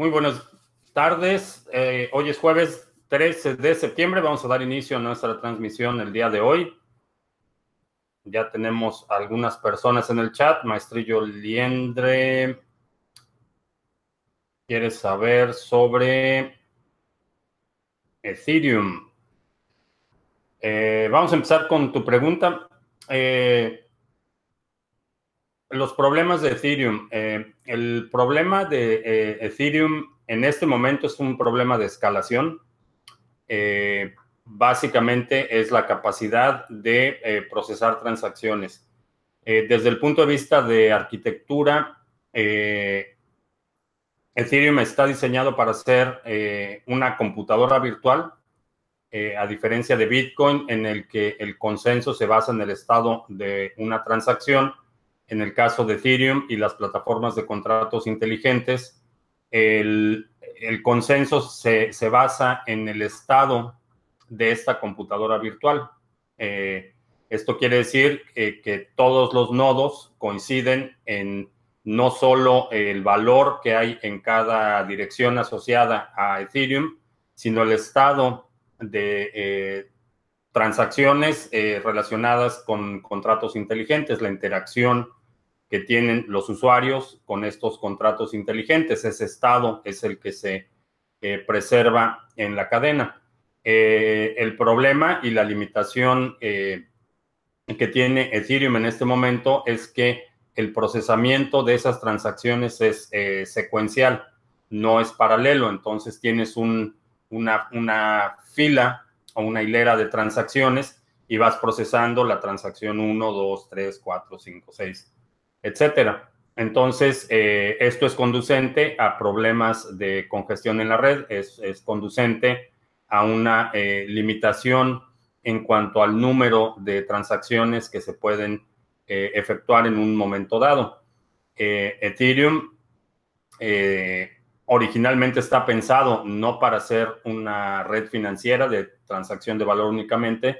Muy buenas tardes. Eh, hoy es jueves 13 de septiembre. Vamos a dar inicio a nuestra transmisión el día de hoy. Ya tenemos algunas personas en el chat. Maestrillo Liendre quiere saber sobre Ethereum. Eh, vamos a empezar con tu pregunta. Eh, los problemas de Ethereum. Eh, el problema de eh, Ethereum en este momento es un problema de escalación. Eh, básicamente es la capacidad de procesar transacciones. desde el punto de vista de arquitectura, Ethereum está diseñado para ser una computadora virtual, a diferencia de Bitcoin, en el que el consenso se basa en el estado de una transacción en el caso de Ethereum y las plataformas de contratos inteligentes, el, consenso se, basa en el estado de esta computadora virtual. Eh, esto quiere decir que todos los nodos coinciden en no solo el valor que hay en cada dirección asociada a Ethereum, sino el estado de eh, transacciones eh, relacionadas con contratos inteligentes, la interacción que tienen los usuarios con estos contratos inteligentes. Ese estado es el que se eh, preserva en la cadena. Eh, el problema y la limitación eh, que tiene Ethereum en este momento es que el procesamiento de esas transacciones es secuencial, no es paralelo. Entonces tienes una, fila o una hilera de transacciones y vas procesando la transacción 1, 2, 3, 4, 5, 6 etcétera. Entonces, eh, esto es conducente a problemas de congestión en la red, es, conducente a una eh, limitación en cuanto al número de transacciones que se pueden eh, efectuar en un momento dado. Ethereum originalmente está pensado no para ser una red financiera de transacción de valor únicamente,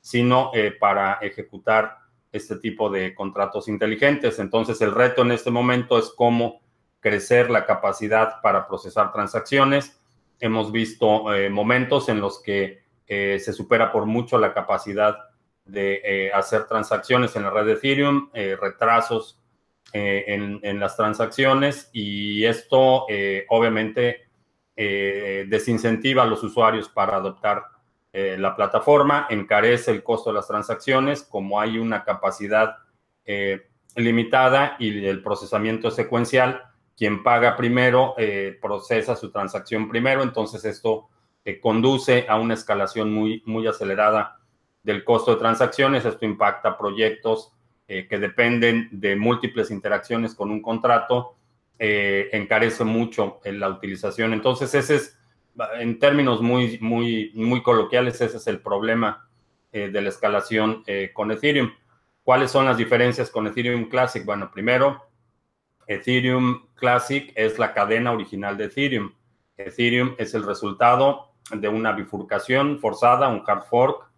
sino para ejecutar este tipo de contratos inteligentes. Entonces, el reto en este momento es cómo crecer la capacidad para procesar transacciones. Hemos visto eh, momentos en los que eh, se supera por mucho la capacidad de eh, hacer transacciones en la red de Ethereum, retrasos en, en, las transacciones y esto obviamente desincentiva a los usuarios para adoptar eh, la plataforma, encarece el costo de las transacciones, como hay una capacidad eh, limitada y el procesamiento secuencial, quien paga primero eh, procesa su transacción primero, entonces esto conduce a una escalación muy, muy acelerada del costo de transacciones, esto impacta proyectos que dependen de múltiples interacciones con un contrato, encarece mucho la utilización, entonces ese es en términos muy, muy, muy coloquiales, ese es el problema eh, de la escalación eh, con Ethereum. ¿Cuáles son las diferencias con Ethereum Classic? Bueno, primero, Ethereum Classic es la cadena original de Ethereum. Ethereum es el resultado de una bifurcación forzada, un hard fork,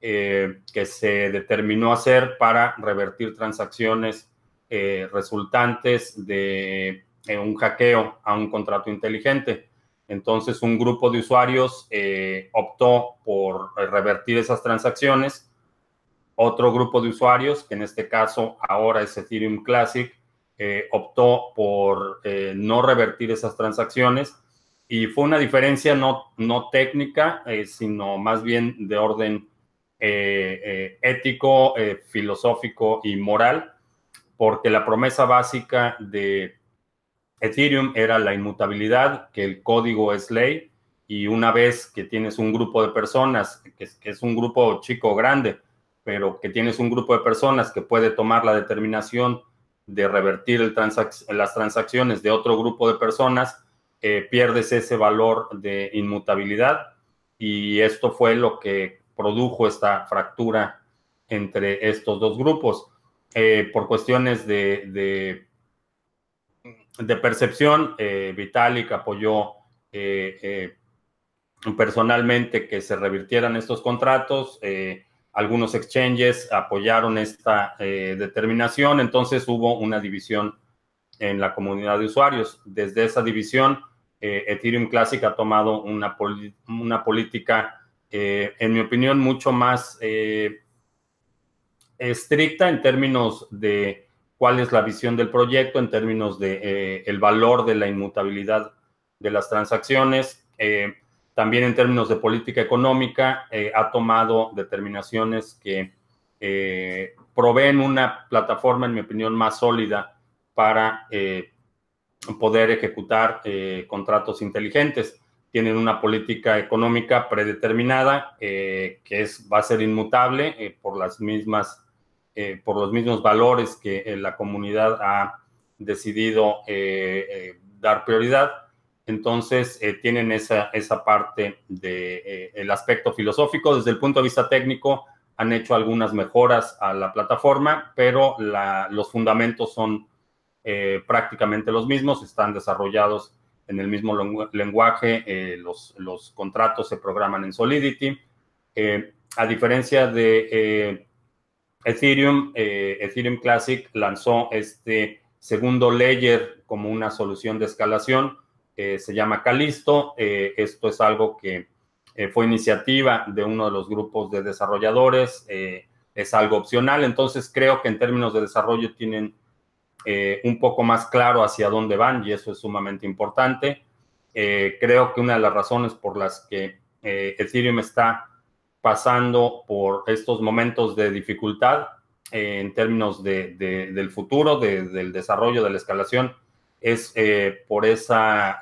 eh, que se determinó hacer para revertir transacciones resultantes de un hackeo a un contrato inteligente. Entonces, un grupo de usuarios eh, optó por revertir esas transacciones. Otro grupo de usuarios, que en este caso ahora es Ethereum Classic, eh, optó por eh, no revertir esas transacciones. Y fue una diferencia no, no técnica, sino más bien de orden ético, filosófico y moral, porque la promesa básica de Ethereum era la inmutabilidad, que el código es ley, y una vez que tienes un grupo de personas, que es, un grupo chico o grande, pero que tienes un grupo de personas que puede tomar la determinación de revertir las transacciones de otro grupo de personas, eh, pierdes ese valor de inmutabilidad y esto fue lo que produjo esta fractura entre estos dos grupos. Eh, por cuestiones de de percepción, eh, Vitalik apoyó eh, eh, personalmente que se revirtieran estos contratos. algunos exchanges apoyaron esta determinación, entonces hubo una división en la comunidad de usuarios. Desde esa división Ethereum Classic ha tomado una, una política, en mi opinión, mucho más estricta en términos de cuál es la visión del proyecto, en términos de el valor de la inmutabilidad de las transacciones. también en términos de política económica, ha tomado determinaciones que eh, proveen una plataforma, en mi opinión, más sólida para eh, poder ejecutar eh, contratos inteligentes. Tienen una política económica predeterminada que es, va a ser inmutable por, las mismas, por los mismos valores que la comunidad ha decidido dar prioridad. Entonces, tienen esa, esa parte del aspecto filosófico. Desde el punto de vista técnico, han hecho algunas mejoras a la plataforma, pero los fundamentos son eh, prácticamente los mismos, están desarrollados en el mismo lenguaje, eh, los, los, contratos se programan en Solidity. Eh, a diferencia de Ethereum, Ethereum Classic lanzó este segundo layer como una solución de escalación, se llama Calisto. esto es algo que eh, fue iniciativa de uno de los grupos de desarrolladores, eh, es algo opcional, entonces creo que en términos de desarrollo tienen eh, un poco más claro hacia dónde van y eso es sumamente importante. creo que una de las razones por las que Ethereum está pasando por estos momentos de dificultad en términos de, del futuro, del desarrollo, de la escalación, es por esa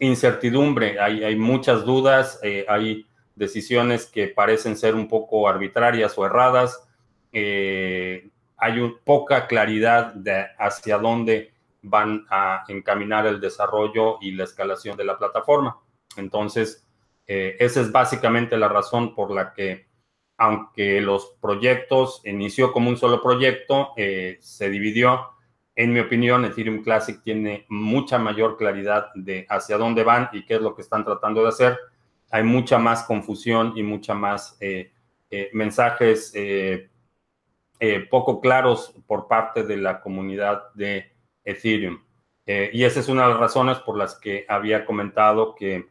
incertidumbre, hay, muchas dudas, eh, hay decisiones que parecen ser un poco arbitrarias o erradas, eh, hay poca claridad de hacia dónde van a encaminar el desarrollo y la escalación de la plataforma. Entonces, eh, esa es básicamente la razón por la que, aunque los proyectos inició como un solo proyecto, se dividió en mi opinión, Ethereum Classic tiene mucha mayor claridad de hacia dónde van y qué es lo que están tratando de hacer. Hay mucha más confusión y mucha más eh, eh, mensajes eh, poco claros por parte de la comunidad de Ethereum. y esa es una de las razones por las que había comentado que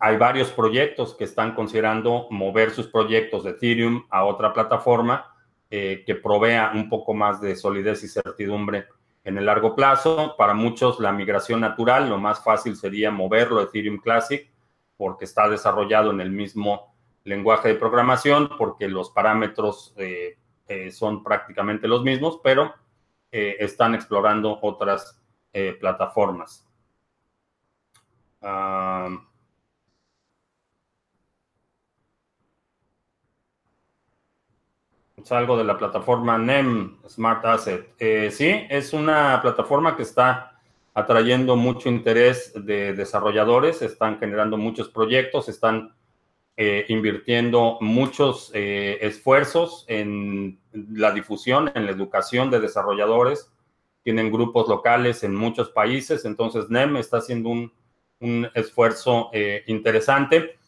hay varios proyectos que están considerando mover sus proyectos de Ethereum a otra plataforma eh, que provea un poco más de solidez y certidumbre en el largo plazo. Para muchos, la migración natural, lo más fácil sería moverlo a Ethereum Classic, porque está desarrollado en el mismo lenguaje de programación, porque los parámetros eh, eh, son prácticamente los mismos, pero están explorando otras plataformas. Ah, algo de la plataforma NEM Smart Asset. Eh, sí, es una plataforma que está atrayendo mucho interés de desarrolladores, están generando muchos proyectos, están eh, invirtiendo muchos eh, esfuerzos en la difusión, en la educación de desarrolladores. Tienen grupos locales en muchos países, entonces NEM está haciendo un, un esfuerzo interesante.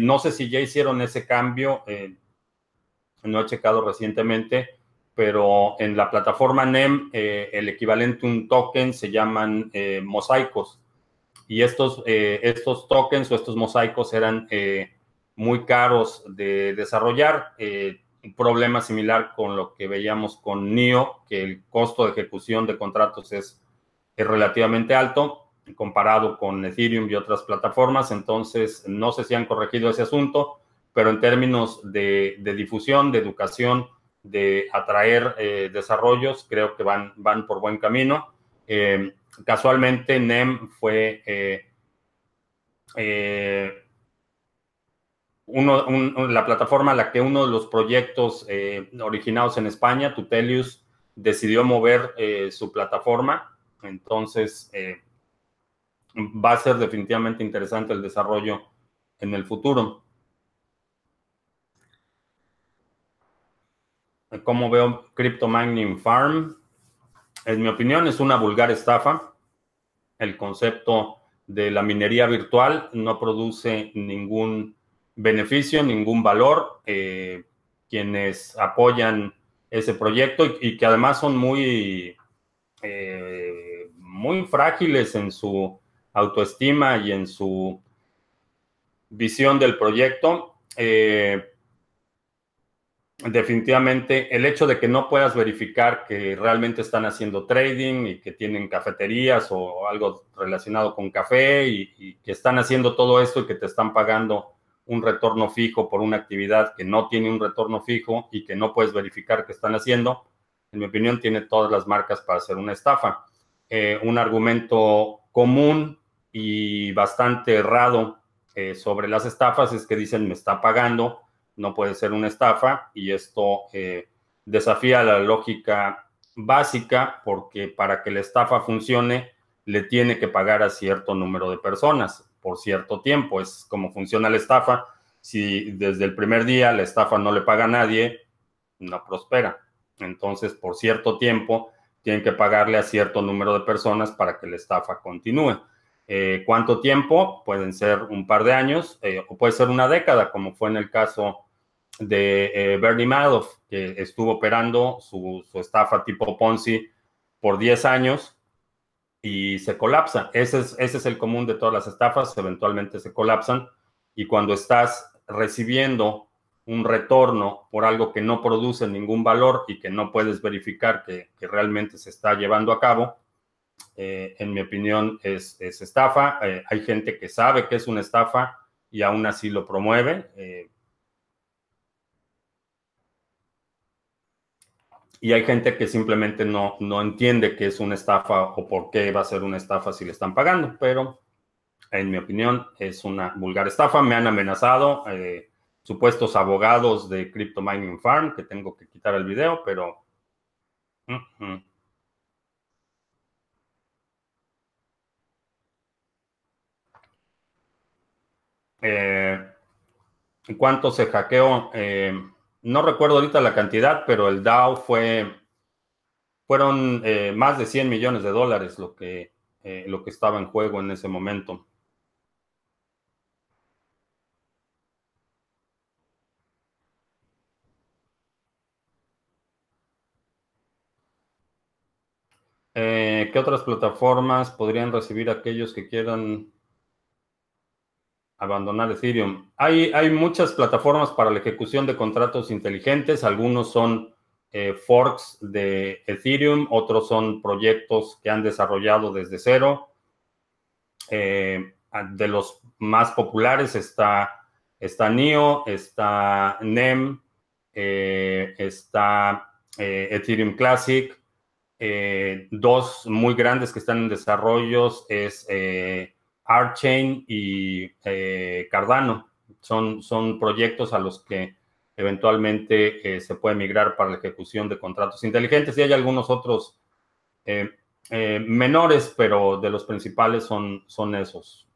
no sé si ya hicieron ese cambio no he checado recientemente, pero en la plataforma NEM eh, el equivalente a un token se llaman eh, mosaicos. Y estos, eh, estos tokens o estos mosaicos eran muy caros de desarrollar. un problema similar con lo que veíamos con NIO, que el costo de ejecución de contratos es, es relativamente alto comparado con Ethereum y otras plataformas. Entonces, no sé si han corregido ese asunto pero en términos de, difusión, de educación, de atraer eh, desarrollos, creo que van, van por buen camino. Eh, casualmente, NEM fue eh, la plataforma a la que uno de los proyectos originados en España, Tutelius, decidió mover su plataforma. Entonces, va a ser definitivamente interesante el desarrollo en el futuro. Cómo veo Crypto Mining Farm. En mi opinión, es una vulgar estafa. El concepto de la minería virtual no produce ningún beneficio, ningún valor. Eh, quienes apoyan ese proyecto y, que además son muy, eh, muy frágiles en su autoestima y en su visión del proyecto. Eh, definitivamente el hecho de que no puedas verificar que realmente están haciendo trading y que tienen cafeterías o algo relacionado con café y, que están haciendo todo esto y que te están pagando un retorno fijo por una actividad que no tiene un retorno fijo y que no puedes verificar que están haciendo, en mi opinión, tiene todas las marcas para hacer una estafa. Eh, un argumento común y bastante errado eh, sobre las estafas es que dicen me está pagando no puede ser una estafa y esto eh, desafía la lógica básica porque para que la estafa funcione le tiene que pagar a cierto número de personas por cierto tiempo. Es como funciona la estafa. Si desde el primer día la estafa no le paga a nadie, no prospera. Entonces, por cierto tiempo, tienen que pagarle a cierto número de personas para que la estafa continúe. Eh, ¿Cuánto tiempo? Pueden ser un par de años eh, o puede ser una década, como fue en el caso de eh, Bernie Madoff, que estuvo operando su, estafa tipo Ponzi por 10 años y se colapsa. Ese es, ese es el común de todas las estafas, eventualmente se colapsan y cuando estás recibiendo un retorno por algo que no produce ningún valor y que no puedes verificar que, realmente se está llevando a cabo, eh, en mi opinión es, estafa. Eh, hay gente que sabe que es una estafa y aún así lo promueve. Y hay gente que simplemente no, no entiende que es una estafa o por qué va a ser una estafa si le están pagando, pero en mi opinión es una vulgar estafa. Me han amenazado eh, supuestos abogados de Crypto Mining Farm, que tengo que quitar el video, pero... Eh, ¿Cuánto se hackeó? Eh, no recuerdo ahorita la cantidad, pero el DAO fue, fueron eh, más de 100 millones de dólares lo que, eh, lo que estaba en juego en ese momento. Eh, ¿Qué otras plataformas podrían recibir aquellos que quieran abandonar Ethereum. Hay, hay muchas plataformas para la ejecución de contratos inteligentes. Algunos son eh, forks de Ethereum, otros son proyectos que han desarrollado desde cero. Eh, de los más populares está, está NIO, está NEM, eh, está Ethereum Classic. dos muy grandes que están en desarrollo es ArtChain y eh, Cardano. Son, son proyectos a los que eventualmente eh, se puede migrar para la ejecución de contratos inteligentes y hay algunos otros eh, menores, pero de los principales son, son esos.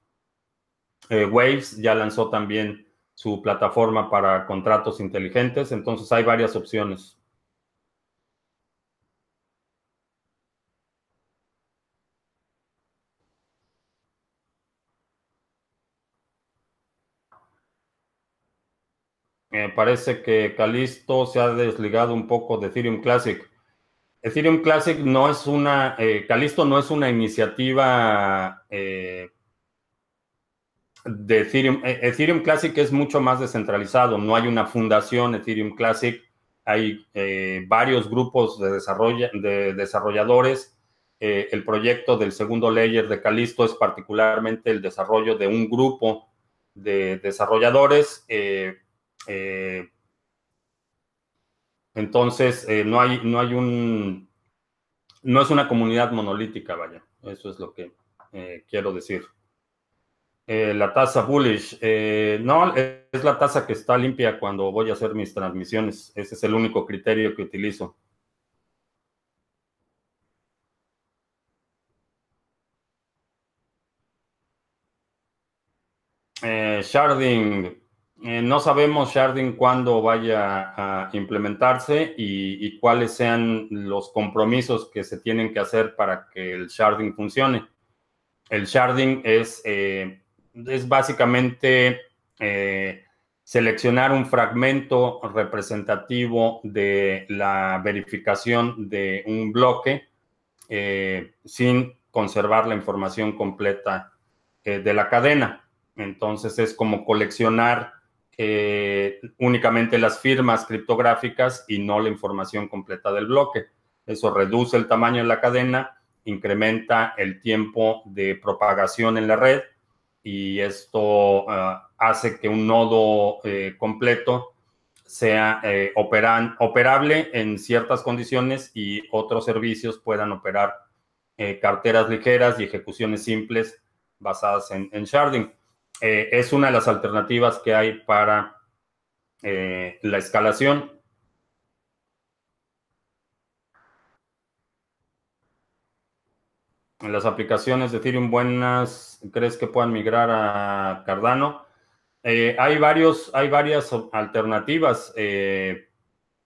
Waves ya lanzó también su plataforma para contratos inteligentes, entonces hay varias opciones. Me parece que Calisto se ha desligado un poco de Ethereum Classic. Ethereum Classic no es una, eh, Calisto no es una iniciativa eh, de Ethereum. Eh, Ethereum Classic es mucho más descentralizado, no hay una fundación Ethereum Classic, hay varios grupos de, de desarrolladores. el proyecto del segundo layer de Calisto es particularmente el desarrollo de un grupo de desarrolladores. Eh, entonces, eh, no, hay, no hay un, no es una comunidad monolítica, vaya. Eso es lo que eh, quiero decir. la tasa bullish, no, es la tasa que está limpia cuando voy a hacer mis transmisiones. Ese es el único criterio que utilizo. sharding, eh, no sabemos Sharding cuándo vaya a implementarse y, cuáles sean los compromisos que se tienen que hacer para que el Sharding funcione. El Sharding es, eh, es básicamente eh, seleccionar un fragmento representativo de la verificación de un bloque sin conservar la información completa de la cadena. Entonces es como coleccionar únicamente las firmas criptográficas y no la información completa del bloque. Eso reduce el tamaño de la cadena, incrementa el tiempo de propagación en la red y esto ah, hace que un nodo eh, completo sea eh, operable en ciertas condiciones y otros servicios puedan operar eh, carteras ligeras y ejecuciones simples basadas en sharding. Es una de las alternativas que hay para la escalación. las aplicaciones de Ethereum buenas, ¿crees que puedan migrar a Cardano? Eh, hay, varios, hay varias alternativas. Eh,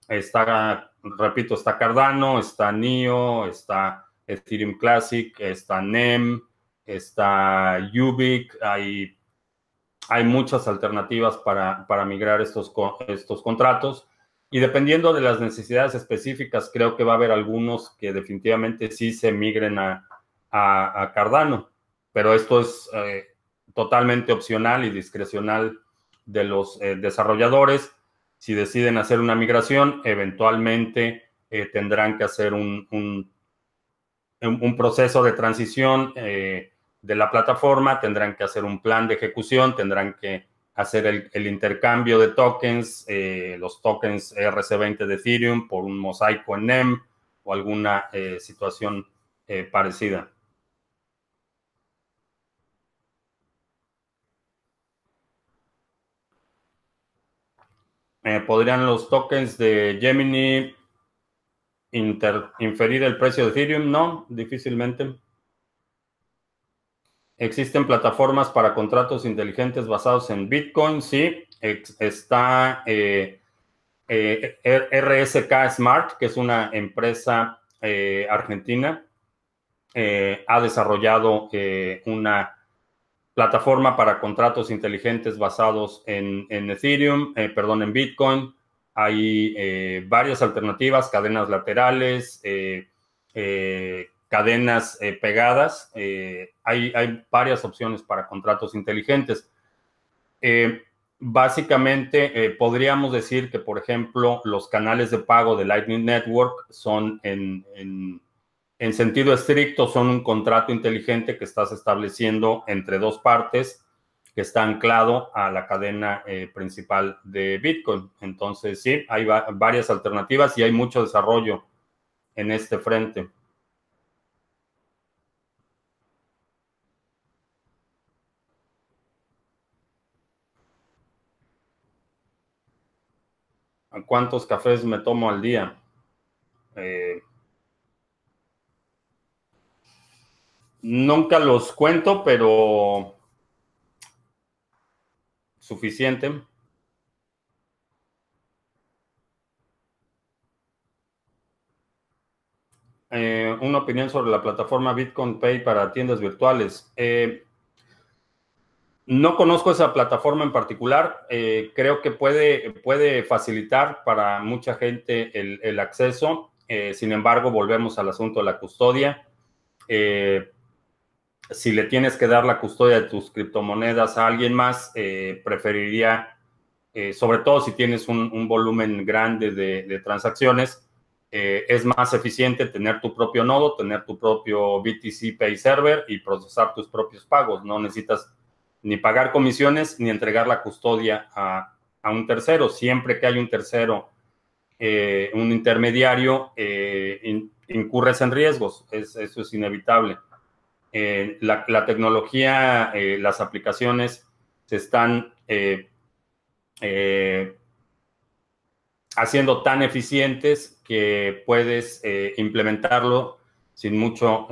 está, repito, está Cardano, está NIO, está Ethereum Classic, está NEM, está Ubic. Hay, hay muchas alternativas para, para migrar estos, estos contratos. Y dependiendo de las necesidades específicas, creo que va a haber algunos que definitivamente sí se migren a, a, Cardano, pero esto es eh, totalmente opcional y discrecional de los eh, desarrolladores. Si deciden hacer una migración, eventualmente eh, tendrán que hacer un, un, proceso de transición de la plataforma, tendrán que hacer un plan de ejecución, tendrán que hacer el, intercambio de tokens, los tokens RC20 de Ethereum por un mosaico en NEM o alguna situación parecida. Eh, ¿Podrían los tokens de Gemini inferir el precio de Ethereum? No, difícilmente. ¿Existen plataformas para contratos inteligentes basados en Bitcoin? Sí, está eh, eh, RSK Smart, que es una empresa argentina, ha desarrollado una plataforma para contratos inteligentes basados en, Ethereum, eh, perdón, en Bitcoin. Hay eh, varias alternativas, cadenas laterales, eh, cadenas pegadas. Hay, hay, varias opciones para contratos inteligentes. básicamente, podríamos decir que, por ejemplo, los canales de pago de Lightning Network son en en sentido estricto son un contrato inteligente que estás estableciendo entre dos partes que está anclado a la cadena eh, principal de Bitcoin. Entonces, sí, hay varias alternativas y hay mucho desarrollo en este frente. ¿Cuántos cafés me tomo al día? Eh, Nunca los cuento, pero suficiente. Eh, una opinión sobre la plataforma Bitcoin Pay para tiendas virtuales. Eh, no conozco esa plataforma en particular. Eh, creo que puede, puede, facilitar para mucha gente el, acceso. sin embargo, volvemos al asunto de la custodia si le tienes que dar la custodia de tus criptomonedas a alguien más, eh, preferiría, eh, sobre todo si tienes un, volumen grande de, transacciones, eh, es más eficiente tener tu propio nodo, tener tu propio BTC Pay Server y procesar tus propios pagos. No necesitas ni pagar comisiones ni entregar la custodia a, un tercero. Siempre que hay un tercero, un intermediario, incurres en riesgos. eso es inevitable. Eh, la, tecnología, eh, las aplicaciones se están eh, haciendo tan eficientes que puedes implementarlo sin mucho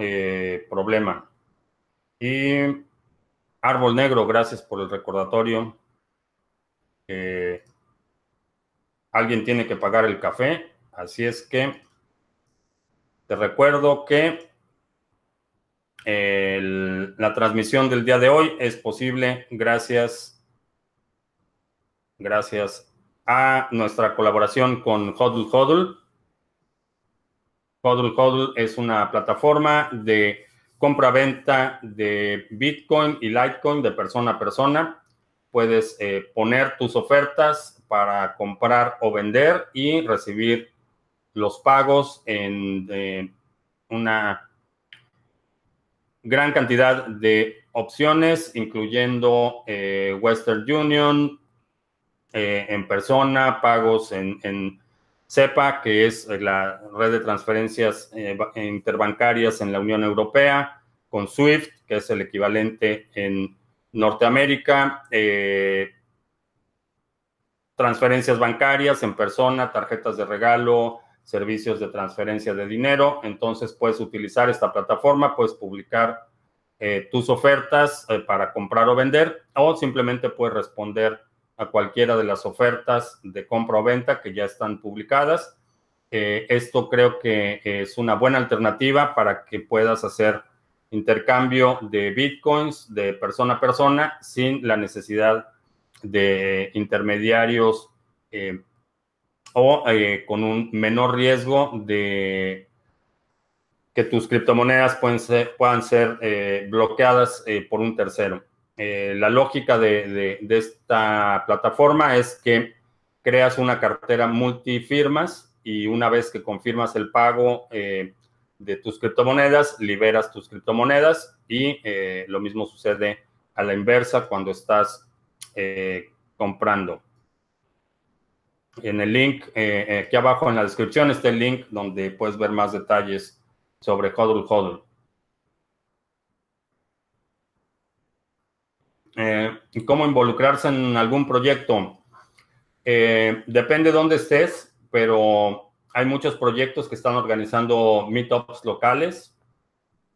problema. Y Árbol Negro, gracias por el recordatorio. alguien tiene que pagar el café, así es que te recuerdo que la transmisión del día de hoy es posible gracias, gracias a nuestra colaboración con Hodl Hodl. Hodl Hodl es una plataforma de compra-venta de Bitcoin y Litecoin de persona a persona. Puedes eh, poner tus ofertas para comprar o vender y recibir los pagos en eh, una gran cantidad de opciones, incluyendo eh, Western Union, en persona, pagos en, en CEPA, que es la red de transferencias eh, interbancarias en la Unión Europea, con SWIFT, que es el equivalente en Norteamérica, eh, transferencias bancarias en persona, tarjetas de regalo, servicios de transferencia de dinero. Entonces puedes utilizar esta plataforma, puedes publicar eh, tus ofertas para comprar o vender o simplemente puedes responder a cualquiera de las ofertas de compra o venta que ya están publicadas. Eh, esto creo que es una buena alternativa para que puedas hacer intercambio de bitcoins de persona a persona sin la necesidad de intermediarios eh, o eh, con un menor riesgo de que tus criptomonedas puedan ser bloqueadas por un tercero. Eh, la lógica de, esta plataforma es que creas una cartera multifirmas y una vez que confirmas el pago eh, de tus criptomonedas, liberas tus criptomonedas y eh, lo mismo sucede a la inversa cuando estás comprando. En el link, aquí abajo en la descripción está el link donde puedes ver más detalles sobre HODL HODL. Eh, ¿Cómo involucrarse en algún proyecto? Eh, depende de dónde estés, pero hay muchos proyectos que están organizando meetups locales.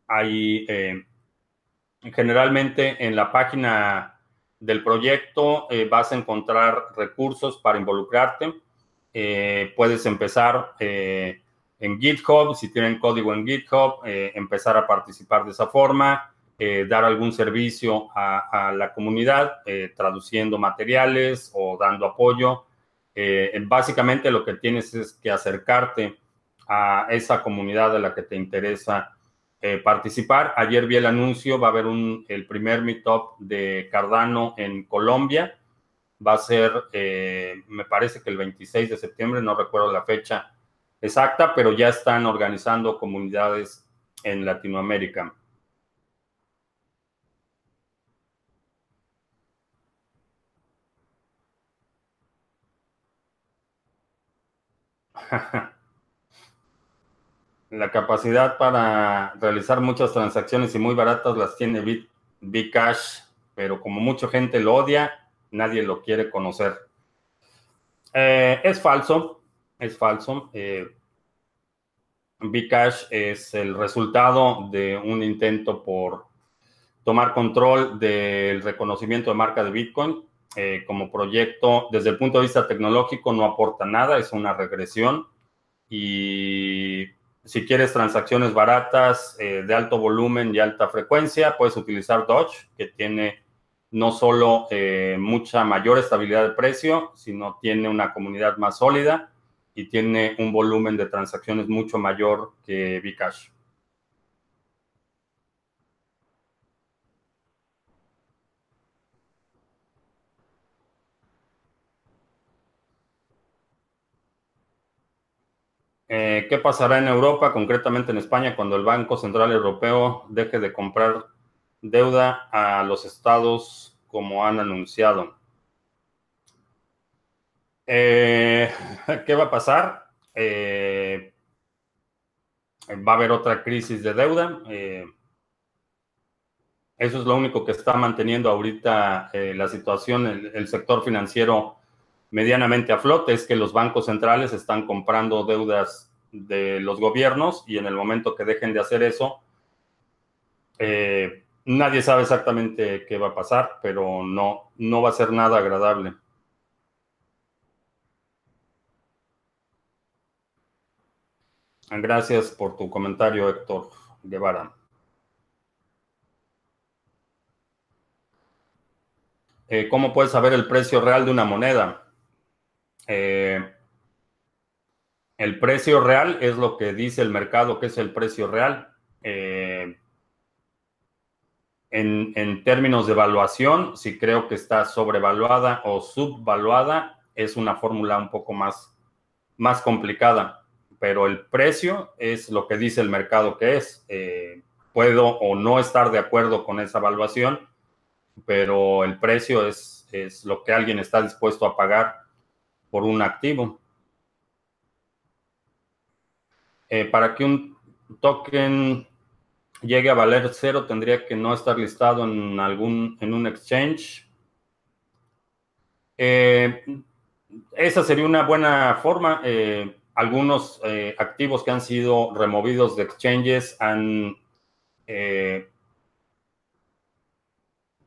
Hay eh, generalmente en la página del proyecto vas a encontrar recursos para involucrarte. puedes empezar en GitHub, si tienen código en GitHub, empezar a participar de esa forma. Eh, dar algún servicio a, la comunidad, eh, traduciendo materiales o dando apoyo. Eh, básicamente lo que tienes es que acercarte a esa comunidad de la que te interesa participar. Ayer vi el anuncio, va a haber un, el primer meetup de Cardano en Colombia. Va a ser, me parece que el 26 de septiembre, no recuerdo la fecha exacta, pero ya están organizando comunidades en Latinoamérica. La capacidad para realizar muchas transacciones y muy baratas las tiene Bcash, pero como mucha gente lo odia, nadie lo quiere conocer. Eh, es falso, es falso. Eh, Bcash es el resultado de un intento por tomar control del reconocimiento de marca de Bitcoin. Eh, como proyecto, desde el punto de vista tecnológico, no aporta nada, es una regresión. Y si quieres transacciones baratas, eh, de alto volumen y alta frecuencia, puedes utilizar Dodge, que tiene no solo eh, mucha mayor estabilidad de precio, sino tiene una comunidad más sólida y tiene un volumen de transacciones mucho mayor que Bcash. Eh, ¿Qué pasará en Europa, concretamente en España, cuando el Banco Central Europeo deje de comprar deuda a los estados como han anunciado? Eh, ¿Qué va a pasar? Eh, va a haber otra crisis de deuda. eso es lo único que está manteniendo ahorita la situación, el sector financiero medianamente a flote es que los bancos centrales están comprando deudas de los gobiernos y en el momento que dejen de hacer eso, eh, nadie sabe exactamente qué va a pasar, pero no, no va a ser nada agradable. Gracias por tu comentario, Héctor Guevara. Eh, ¿Cómo puedes saber el precio real de una moneda? Eh, el precio real es lo que dice el mercado que es el precio real. Eh, En, en, términos de evaluación, si creo que está sobrevaluada o subvaluada, es una fórmula un poco más, más complicada, pero el precio es lo que dice el mercado que es. Eh, puedo o no estar de acuerdo con esa evaluación, pero el precio es, es lo que alguien está dispuesto a pagar por un activo. Eh, para que un token llegue a valer cero, tendría que no estar listado en algún en un exchange. Eh, esa sería una buena forma. Eh, algunos activos que han sido removidos de exchanges han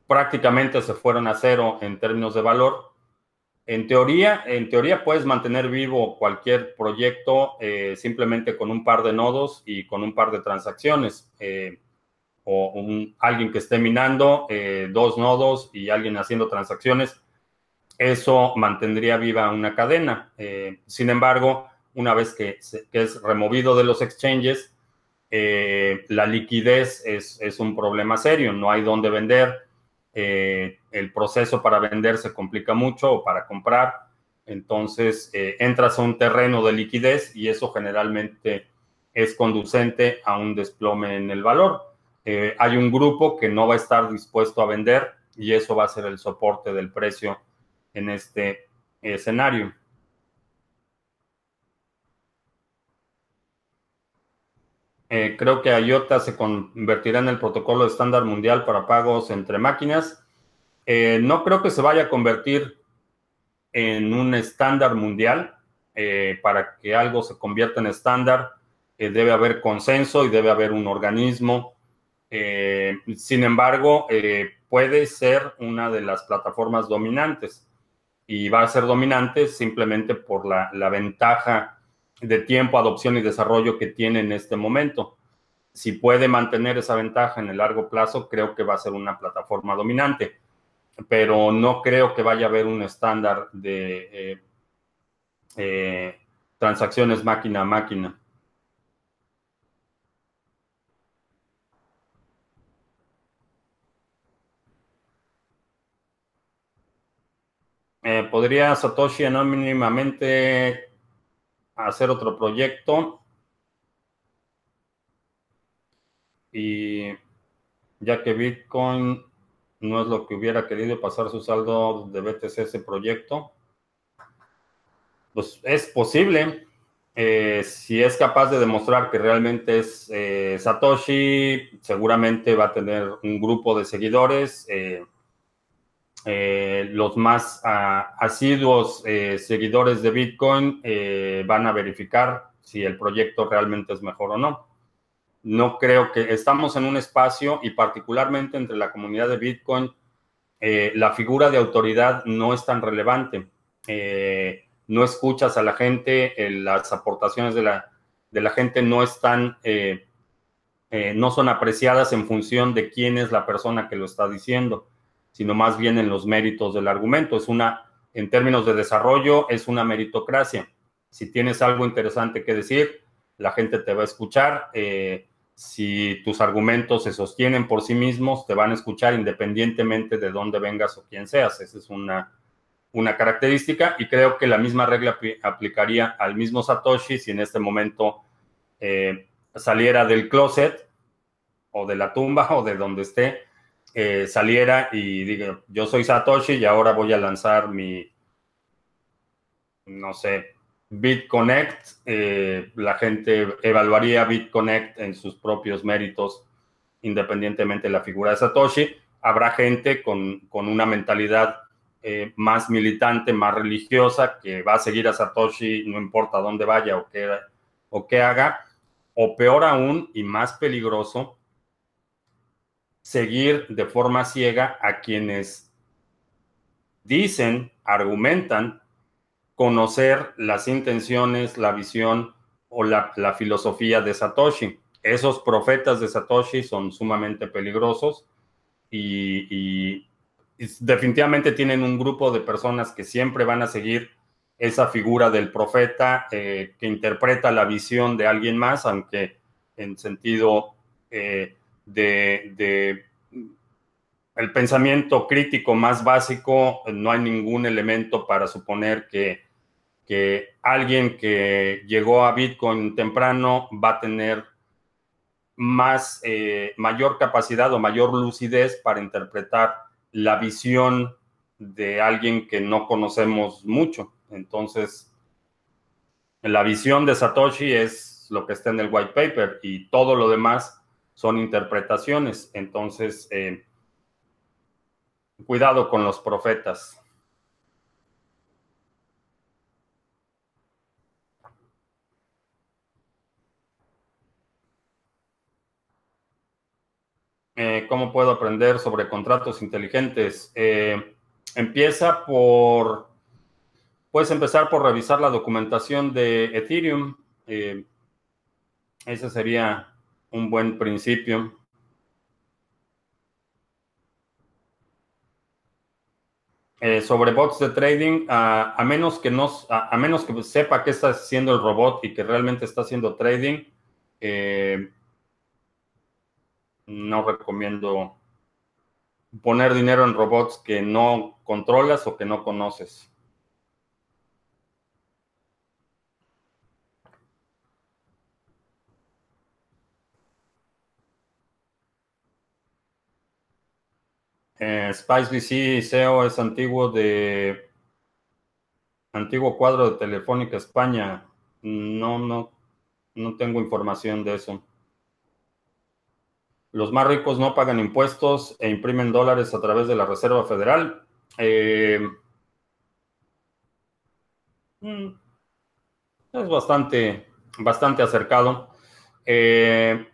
prácticamente se fueron a cero en términos de valor en teoría, en teoría puedes mantener vivo cualquier proyecto eh, simplemente con un par de nodos y con un par de transacciones. Eh, o alguien que esté minando eh, dos nodos y alguien haciendo transacciones, eso mantendría viva una cadena. sin embargo, una vez que, es removido de los exchanges, la liquidez es, es un problema serio. No hay dónde vender eh, el proceso para vender se complica mucho o para comprar. Entonces eh, entras a un terreno de liquidez y eso generalmente es conducente a un desplome en el valor. Eh, hay un grupo que no va a estar dispuesto a vender y eso va a ser el soporte del precio en este escenario. Eh, creo que IOTA se convertirá en el protocolo estándar mundial para pagos entre máquinas. Eh, no creo que se vaya a convertir en un estándar mundial. Eh, para que algo se convierta en estándar, debe haber consenso y debe haber un organismo. sin embargo, puede ser una de las plataformas dominantes y va a ser dominante simplemente por la, la ventaja de tiempo, adopción y desarrollo que tiene en este momento. Si puede mantener esa ventaja en el largo plazo, creo que va a ser una plataforma dominante, pero no creo que vaya a haber un estándar de eh, eh, transacciones máquina a máquina. Eh, ¿Podría Satoshi anónimamente hacer otro proyecto. Y ya que Bitcoin no es lo que hubiera querido pasar su saldo de BTC ese proyecto, pues es posible. Eh, si es capaz de demostrar que realmente es eh, Satoshi, seguramente va a tener un grupo de seguidores. Eh, eh, los más ah, asiduos eh, seguidores de Bitcoin eh, van a verificar si el proyecto realmente es mejor o no. No creo que estamos en un espacio y particularmente entre la comunidad de Bitcoin, la figura de autoridad no es tan relevante. no escuchas a la gente, las aportaciones de la, de la gente no están, no son apreciadas en función de quién es la persona que lo está diciendo sino más bien en los méritos del argumento. Es una, en términos de desarrollo, es una meritocracia. Si tienes algo interesante que decir, la gente te va a escuchar. Eh, si tus argumentos se sostienen por sí mismos, te van a escuchar independientemente de dónde vengas o quién seas. Esa es una, una característica y creo que la misma regla aplicaría al mismo Satoshi si en este momento eh, saliera del closet o de la tumba o de donde esté eh, saliera y diga, yo soy Satoshi y ahora voy a lanzar mi, no sé, BitConnect, eh, la gente evaluaría BitConnect en sus propios méritos, independientemente de la figura de Satoshi. Habrá gente con, una mentalidad eh, más militante, más religiosa, que va a seguir a Satoshi, no importa dónde vaya o qué, o qué haga. O peor aún y más peligroso, seguir de forma ciega a quienes dicen, argumentan, conocer las intenciones, la visión o la, filosofía de Satoshi. Esos profetas de Satoshi son sumamente peligrosos y, definitivamente tienen un grupo de personas que siempre van a seguir esa figura del profeta eh, que interpreta la visión de alguien más, aunque en sentido eh, de, el pensamiento crítico más básico, no hay ningún elemento para suponer que, que alguien que llegó a Bitcoin temprano va a tener más, eh, mayor capacidad o mayor lucidez para interpretar la visión de alguien que no conocemos mucho. Entonces, la visión de Satoshi es lo que está en el white paper y todo lo demás son interpretaciones. Entonces, eh, cuidado con los profetas. Eh, ¿Cómo puedo aprender sobre contratos inteligentes? Eh, empieza por, puedes empezar por revisar la documentación de Ethereum. Ese sería un buen principio. sobre bots de trading, a, menos que no, a, menos que sepa qué está haciendo el robot y que realmente está haciendo trading, no recomiendo poner dinero en robots que no controlas o que no conoces. Eh, SpiceBC SEO es antiguo de antiguo cuadro de Telefónica España. No, no, no tengo información de eso. Los más ricos no pagan impuestos e imprimen dólares a través de la Reserva Federal. Eh, mm, es bastante, bastante acercado. Eh,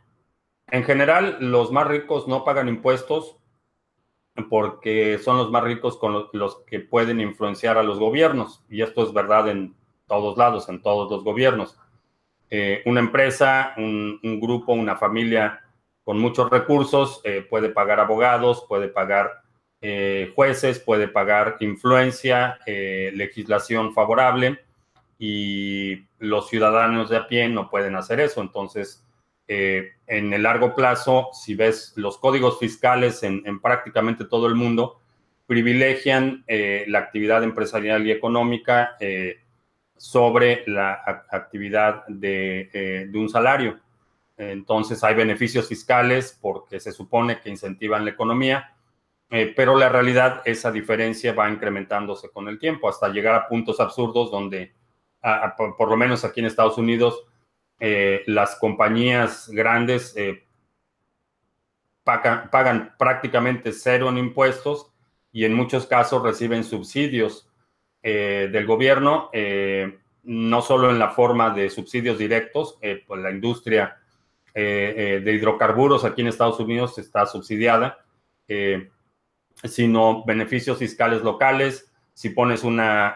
en general, los más ricos no pagan impuestos porque son los más ricos con los, que pueden influenciar a los gobiernos. Y esto es verdad en todos lados, en todos los gobiernos. Eh, una empresa, un, grupo, una familia con muchos recursos, eh, puede pagar abogados, puede pagar eh, jueces, puede pagar influencia, legislación favorable y los ciudadanos de a pie no pueden hacer eso. Entonces, en el largo plazo, si ves los códigos fiscales en, prácticamente todo el mundo, privilegian la actividad empresarial y económica sobre la actividad de un salario. Entonces hay beneficios fiscales porque se supone que incentivan la economía, eh, pero la realidad esa diferencia va incrementándose con el tiempo hasta llegar a puntos absurdos donde, por, lo menos aquí en Estados Unidos, eh, las compañías grandes eh, pagan, prácticamente cero en impuestos y en muchos casos reciben subsidios del gobierno, no solo en la forma de subsidios directos, pues la industria eh, eh, de hidrocarburos aquí en Estados Unidos está subsidiada, eh, sino beneficios fiscales locales. Si pones una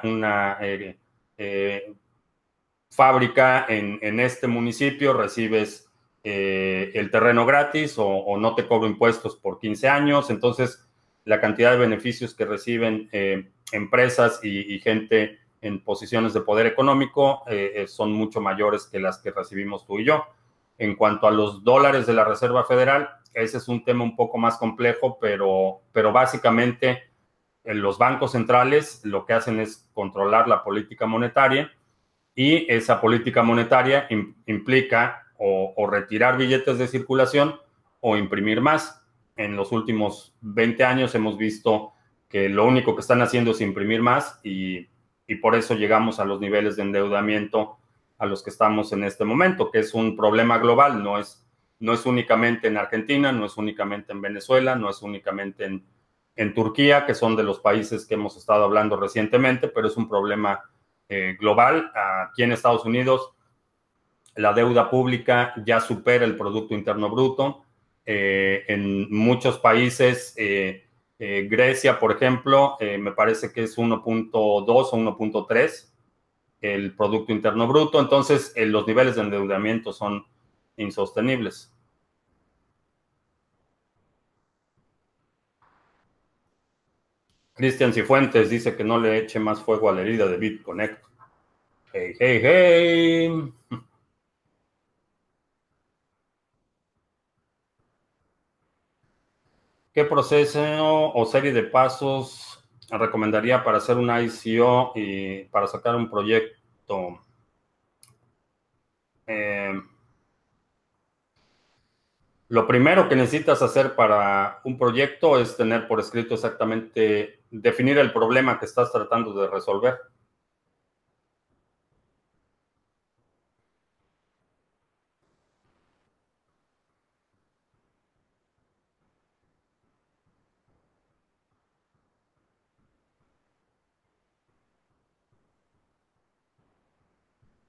fábrica en, este municipio, recibes el terreno gratis o, no te cobro impuestos por 15 años. Entonces, la cantidad de beneficios que reciben empresas y, gente en posiciones de poder económico son mucho mayores que las que recibimos tú y yo. En cuanto a los dólares de la Reserva Federal, ese es un tema un poco más complejo, pero, pero básicamente en los bancos centrales lo que hacen es controlar la política monetaria y esa política monetaria implica o, retirar billetes de circulación o imprimir más. En los últimos 20 años hemos visto que lo único que están haciendo es imprimir más y, y por eso llegamos a los niveles de endeudamiento a los que estamos en este momento, que es un problema global, no es, no es únicamente en Argentina, no es únicamente en Venezuela, no es únicamente en, en Turquía, que son de los países que hemos estado hablando recientemente, pero es un problema eh, global. Aquí en Estados Unidos, la deuda pública ya supera el Producto Interno Bruto. Eh, en muchos países, eh, Grecia, por ejemplo, me parece que es 1.2 o 1.3 el Producto Interno Bruto. Entonces, los niveles de endeudamiento son insostenibles. Cristian Cifuentes dice que no le eche más fuego a la herida de BitConnect. Hey, hey, hey. ¿Qué proceso o serie de pasos recomendaría para hacer una ICO y para sacar un proyecto? Eh, lo primero que necesitas hacer para un proyecto es tener por escrito exactamente, definir el problema que estás tratando de resolver.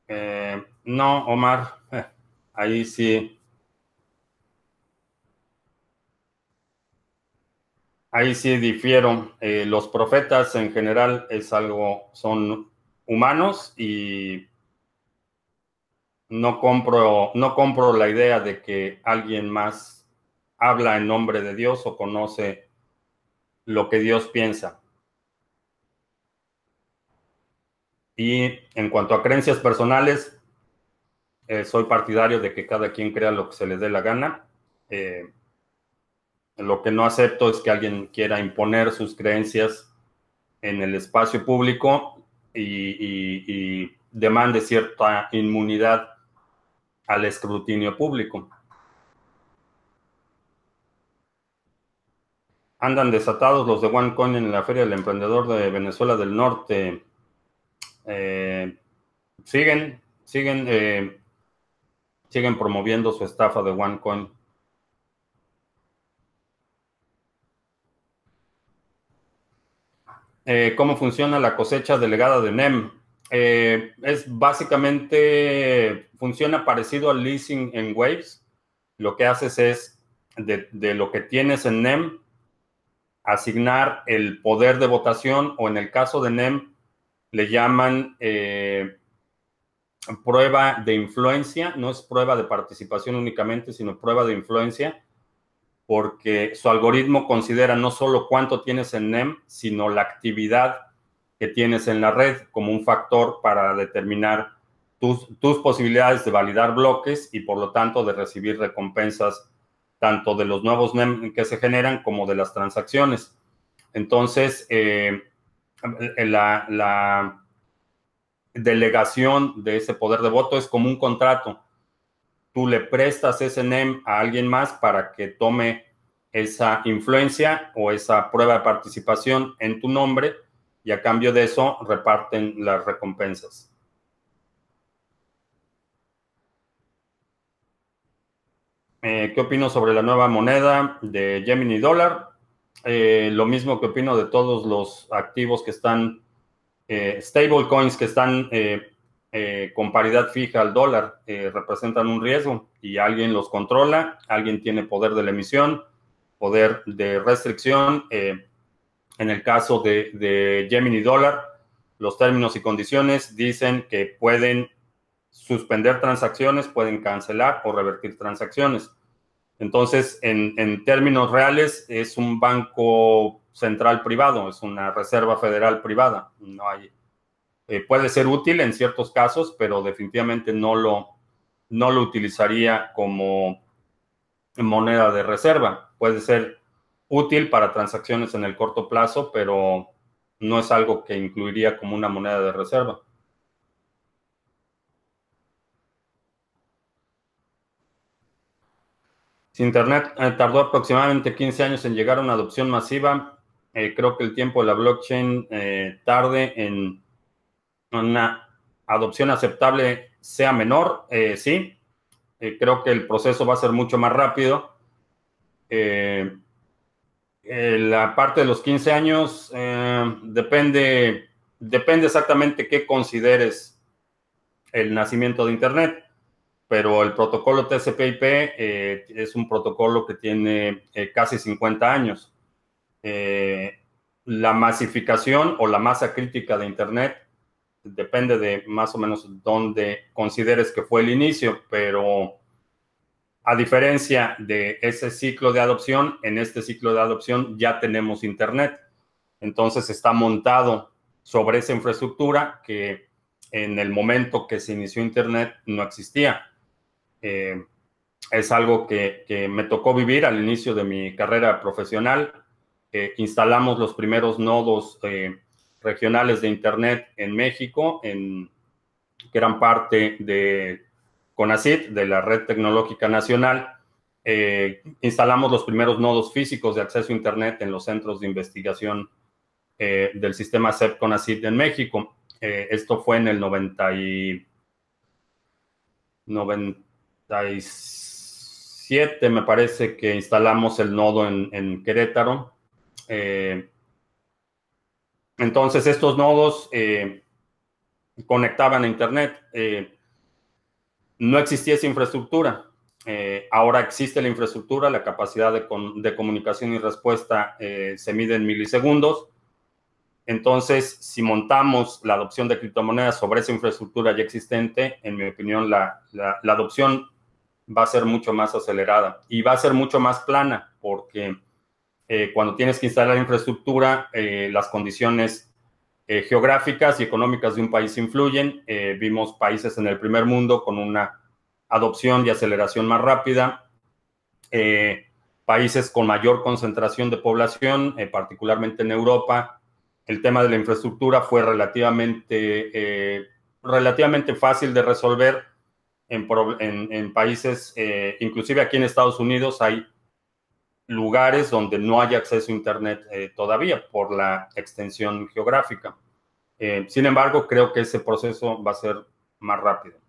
Eh, no, Omar, ahí sí. Ahí sí difiero. Eh, los profetas en general es algo, son humanos y no compro, no compro la idea de que alguien más habla en nombre de Dios o conoce lo que Dios piensa. Y en cuanto a creencias personales, eh, soy partidario de que cada quien crea lo que se le dé la gana. Eh, lo que no acepto es que alguien quiera imponer sus creencias en el espacio público y, demande cierta inmunidad al escrutinio público. Andan desatados los de OneCoin en la Feria del Emprendedor de Venezuela del Norte. Eh, siguen, siguen, eh, siguen promoviendo su estafa de OneCoin. Eh, ¿Cómo funciona la cosecha delegada de NEM? es básicamente, funciona parecido al leasing en Waves. Lo que haces es, de, de lo que tienes en NEM, asignar el poder de votación o en el caso de NEM, le llaman eh, prueba de influencia, no es prueba de participación únicamente, sino prueba de influencia, porque su algoritmo considera no solo cuánto tienes en NEM, sino la actividad que tienes en la red como un factor para determinar tus, posibilidades de validar bloques y por lo tanto de recibir recompensas tanto de los nuevos NEM que se generan como de las transacciones. Entonces, eh, la delegación de ese poder de voto es como un contrato. Tú le prestas ese NEM a alguien más para que tome esa influencia o esa prueba de participación en tu nombre y a cambio de eso reparten las recompensas. Eh, ¿Qué opino sobre la nueva moneda de Gemini Dollar? Eh, lo mismo que opino de todos los activos que están, eh, stable coins que están eh, con paridad fija al dólar, representan un riesgo y alguien los controla, alguien tiene poder de la emisión, poder de restricción. en el caso de, de Gemini Dollar, los términos y condiciones dicen que pueden suspender transacciones, pueden cancelar o revertir transacciones. Entonces, en, términos reales, es un banco central privado, es una reserva federal privada. No hay, eh, puede ser útil en ciertos casos, pero definitivamente no lo, no lo utilizaría como moneda de reserva. Puede ser útil para transacciones en el corto plazo, pero no es algo que incluiría como una moneda de reserva. Si Internet eh, tardó aproximadamente 15 años en llegar a una adopción masiva, eh, creo que el tiempo de la blockchain tarde en una adopción aceptable sea menor, sí. creo que el proceso va a ser mucho más rápido. la parte de los 15 años depende, depende exactamente qué consideres el nacimiento de Internet pero el protocolo TCP/IP eh, es un protocolo que tiene eh, casi 50 años. Eh, la masificación o la masa crítica de Internet depende de más o menos dónde consideres que fue el inicio, pero a diferencia de ese ciclo de adopción, en este ciclo de adopción ya tenemos Internet. Entonces está montado sobre esa infraestructura que en el momento que se inició Internet no existía. Eh, es algo que, me tocó vivir al inicio de mi carrera profesional. instalamos los primeros nodos regionales de Internet en México, en, eran parte de CONACIT, de la Red Tecnológica Nacional. Eh, instalamos los primeros nodos físicos de acceso a Internet en los centros de investigación eh, del sistema CEP CONACIT en México. Eh, esto fue en el 97, me parece que instalamos el nodo en, en Querétaro. Entonces, estos nodos conectaban a Internet. no existía esa infraestructura. Eh, ahora existe la infraestructura, la capacidad de, comunicación y respuesta eh, se mide en milisegundos. Entonces, si montamos la adopción de criptomonedas sobre esa infraestructura ya existente, en mi opinión, la, adopción va a ser mucho más acelerada y va a ser mucho más plana, porque eh, cuando tienes que instalar infraestructura, las condiciones geográficas y económicas de un país influyen. vimos países en el primer mundo con una adopción y aceleración más rápida. Eh, países con mayor concentración de población, eh, particularmente en Europa, el tema de la infraestructura fue relativamente, eh, relativamente fácil de resolver en, países, inclusive aquí en Estados Unidos hay lugares donde no hay acceso a Internet todavía por la extensión geográfica. sin embargo, creo que ese proceso va a ser más rápido.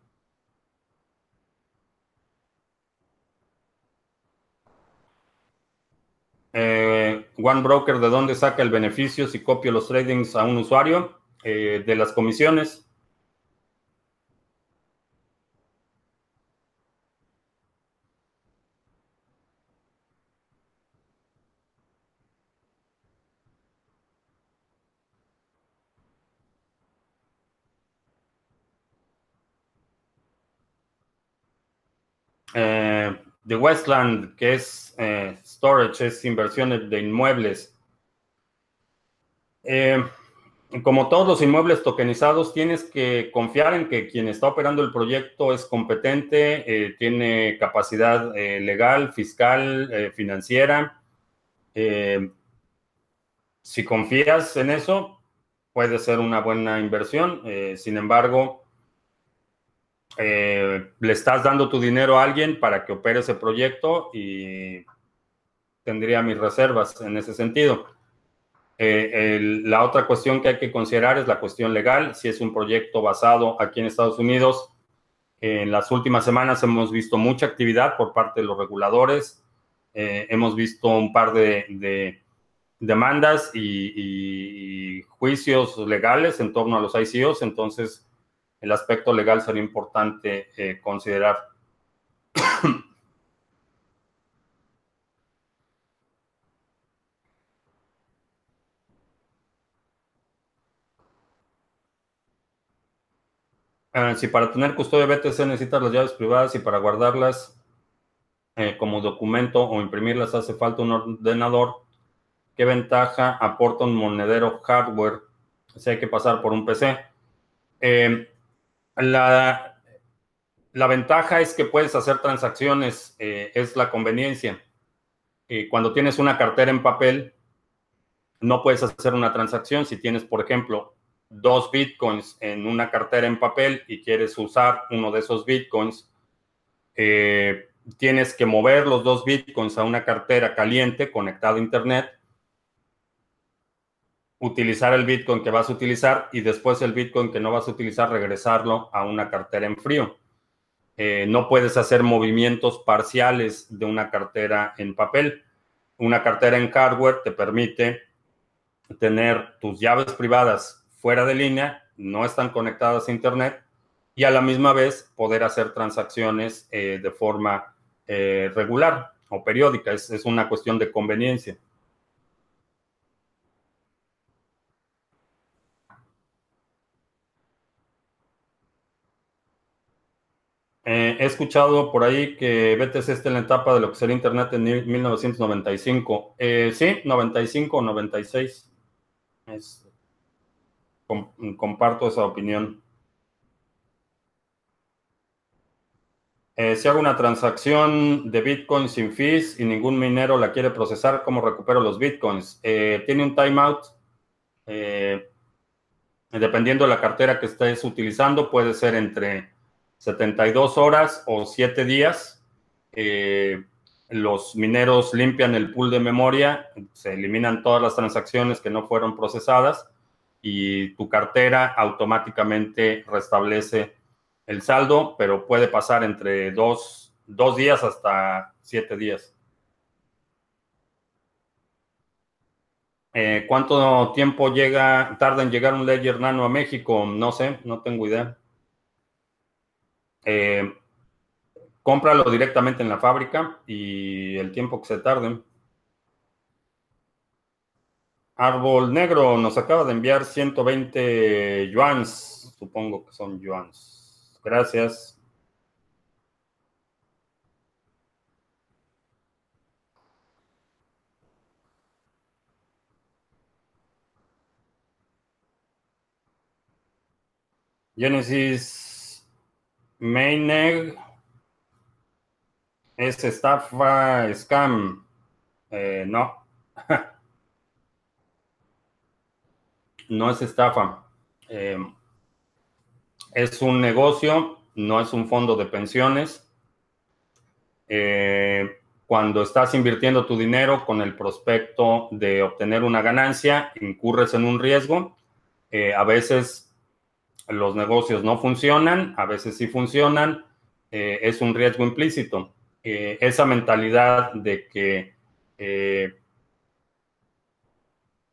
Eh, One Broker, ¿de dónde saca el beneficio si copio los tradings a un usuario? Eh, de las comisiones. Eh, de Westland, que es eh, storage, es inversiones de inmuebles. Eh, como todos los inmuebles tokenizados, tienes que confiar en que quien está operando el proyecto es competente, eh, tiene capacidad legal, fiscal, financiera. si confías en eso, puede ser una buena inversión. sin embargo, eh, le estás dando tu dinero a alguien para que opere ese proyecto y tendría mis reservas en ese sentido. Eh, la otra cuestión que hay que considerar es la cuestión legal. Si es un proyecto basado aquí en Estados Unidos, en las últimas semanas hemos visto mucha actividad por parte de los reguladores. Eh, hemos visto un par de, demandas y, y, juicios legales en torno a los ICOs. Entonces, el aspecto legal sería importante eh, considerar. Eh, si para tener custodia BTC necesitas las llaves privadas y para guardarlas eh, como documento o imprimirlas hace falta un ordenador, ¿qué ventaja aporta un monedero hardware si hay que pasar por un PC? La, la ventaja es que puedes hacer transacciones, eh, es la conveniencia. Eh, cuando tienes una cartera en papel, no puedes hacer una transacción. Si tienes, por ejemplo, dos bitcoins en una cartera en papel y quieres usar uno de esos bitcoins, eh, tienes que mover los dos bitcoins a una cartera caliente conectada a Internet utilizar el Bitcoin que vas a utilizar y después el Bitcoin que no vas a utilizar, regresarlo a una cartera en frío. Eh, no puedes hacer movimientos parciales de una cartera en papel. Una cartera en hardware te permite tener tus llaves privadas fuera de línea, no están conectadas a Internet y a la misma vez poder hacer transacciones eh, de forma eh, regular o periódica. es una cuestión de conveniencia. Eh, he escuchado por ahí que BTC está en la etapa de lo que sería Internet en 1995. Eh, sí, 95 o 96. comparto esa opinión. Eh, si hago una transacción de Bitcoin sin fees y ningún minero la quiere procesar, ¿cómo recupero los Bitcoins? Eh, tiene un timeout. Dependiendo de la cartera que estés utilizando, puede ser entre 72 horas o 7 días. los mineros limpian el pool de memoria, se eliminan todas las transacciones que no fueron procesadas y tu cartera automáticamente restablece el saldo, pero puede pasar entre dos, días hasta siete días. Eh, ¿Cuánto tiempo llega, tarda en llegar un Ledger Nano a México? No sé, no tengo idea. Eh, cómpralo directamente en la fábrica y el tiempo que se tarde. Árbol Negro nos acaba de enviar 120 yuans, supongo que son yuans. Gracias. Genesis Mainegg es estafa scam. Eh, no. no es estafa. Eh, es un negocio, no es un fondo de pensiones. Eh, cuando estás invirtiendo tu dinero con el prospecto de obtener una ganancia, incurres en un riesgo. A veces los negocios no funcionan, a veces sí funcionan. Eh, es un riesgo implícito. esa mentalidad de que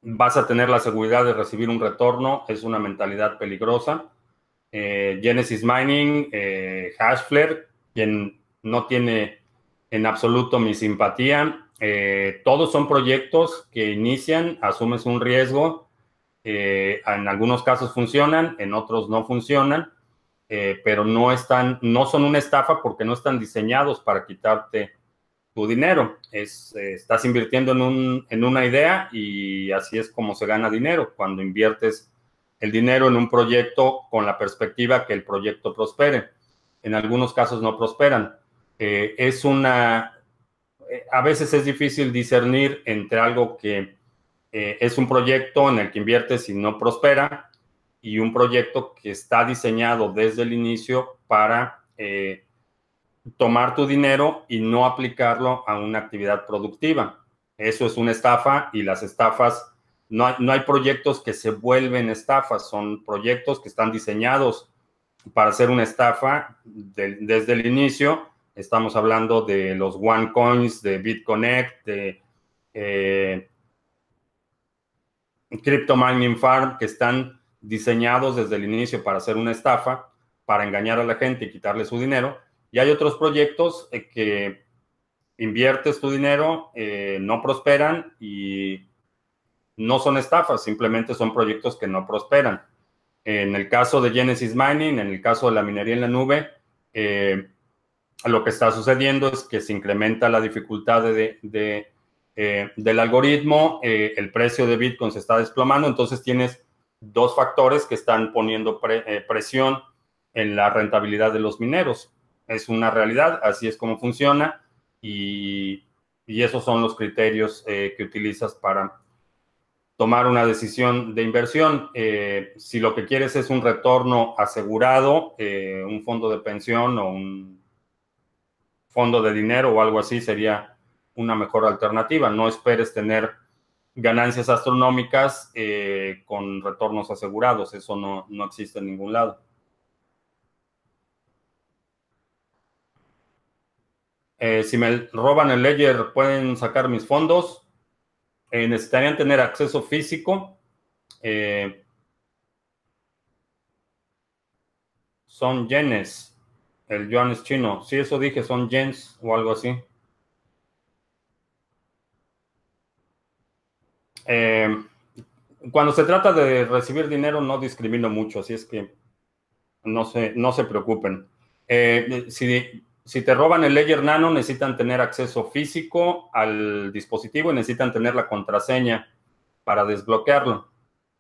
vas a tener la seguridad de recibir un retorno es una mentalidad peligrosa. Eh, Genesis Mining, eh, Hashflare, quien no tiene en absoluto mi simpatía. Eh, todos son proyectos que inician, asumes un riesgo. En algunos casos funcionan, en otros no funcionan, pero no están, no son una estafa porque no están diseñados para quitarte tu dinero. Es, estás invirtiendo en, un, en una idea y así es como se gana dinero. Cuando inviertes el dinero en un proyecto con la perspectiva que el proyecto prospere. En algunos casos no prosperan. Eh, es una, eh, a veces es difícil discernir entre algo que eh, es un proyecto en el que inviertes y no prospera y un proyecto que está diseñado desde el inicio para tomar tu dinero y no aplicarlo a una actividad productiva. Eso es una estafa y las estafas no hay, proyectos que se vuelven estafas, son proyectos que están diseñados para hacer una estafa desde el inicio. Estamos hablando de los OneCoins, de BitConnect, de eh, Crypto Mining Farm, que están diseñados desde el inicio para hacer una estafa, para engañar a la gente y quitarle su dinero. Y hay otros proyectos eh, que inviertes tu dinero, eh, no prosperan y no son estafas, simplemente son proyectos que no prosperan. En el caso de Genesis Mining, en el caso de la minería en la nube, eh, lo que está sucediendo es que se incrementa la dificultad de, eh, del algoritmo, eh, el precio de Bitcoin se está desplomando, entonces tienes dos factores que están poniendo presión en la rentabilidad de los mineros. Es una realidad, así es como funciona y, y esos son los criterios que utilizas para tomar una decisión de inversión. Eh, si lo que quieres es un retorno asegurado, eh, un fondo de pensión o un fondo de dinero o algo así sería una mejor alternativa. No esperes tener ganancias astronómicas eh, con retornos asegurados. Eso no, no existe en ningún lado. si me roban el ledger, ¿pueden sacar mis fondos? Eh, necesitarían tener acceso físico. Eh, son yenes. El yuan es chino. Sí, eso dije, son yens o algo así. Eh, cuando se trata de recibir dinero no discrimino mucho, así es que no se, no se preocupen. si si te roban el Ledger Nano, necesitan tener acceso físico al dispositivo y necesitan tener la contraseña para desbloquearlo.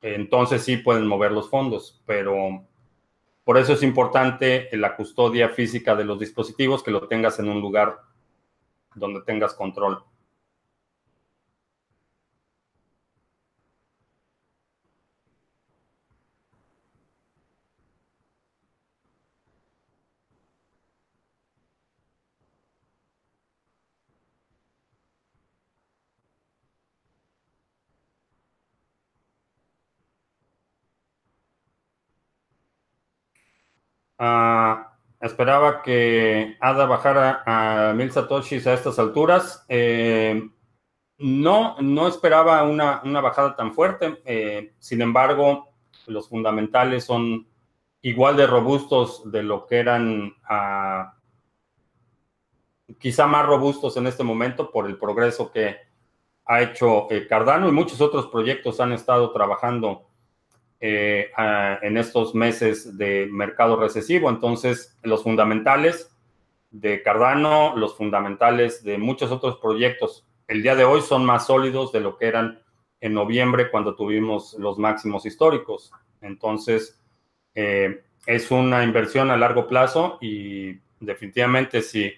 Entonces sí pueden mover los fondos, pero por eso es importante la custodia física de los dispositivos, que lo tengas en un lugar donde tengas control. Ah, esperaba que ADA bajara a mil satoshis a estas alturas. Eh, no, no esperaba una, bajada tan fuerte. Eh, sin embargo, los fundamentales son igual de robustos de lo que eran ah, quizá más robustos en este momento por el progreso que ha hecho eh, Cardano y muchos otros proyectos han estado trabajando eh, en estos meses de mercado recesivo. Entonces, los fundamentales de Cardano, los fundamentales de muchos otros proyectos, el día de hoy son más sólidos de lo que eran en noviembre cuando tuvimos los máximos históricos. Entonces, eh, es una inversión a largo plazo y definitivamente si,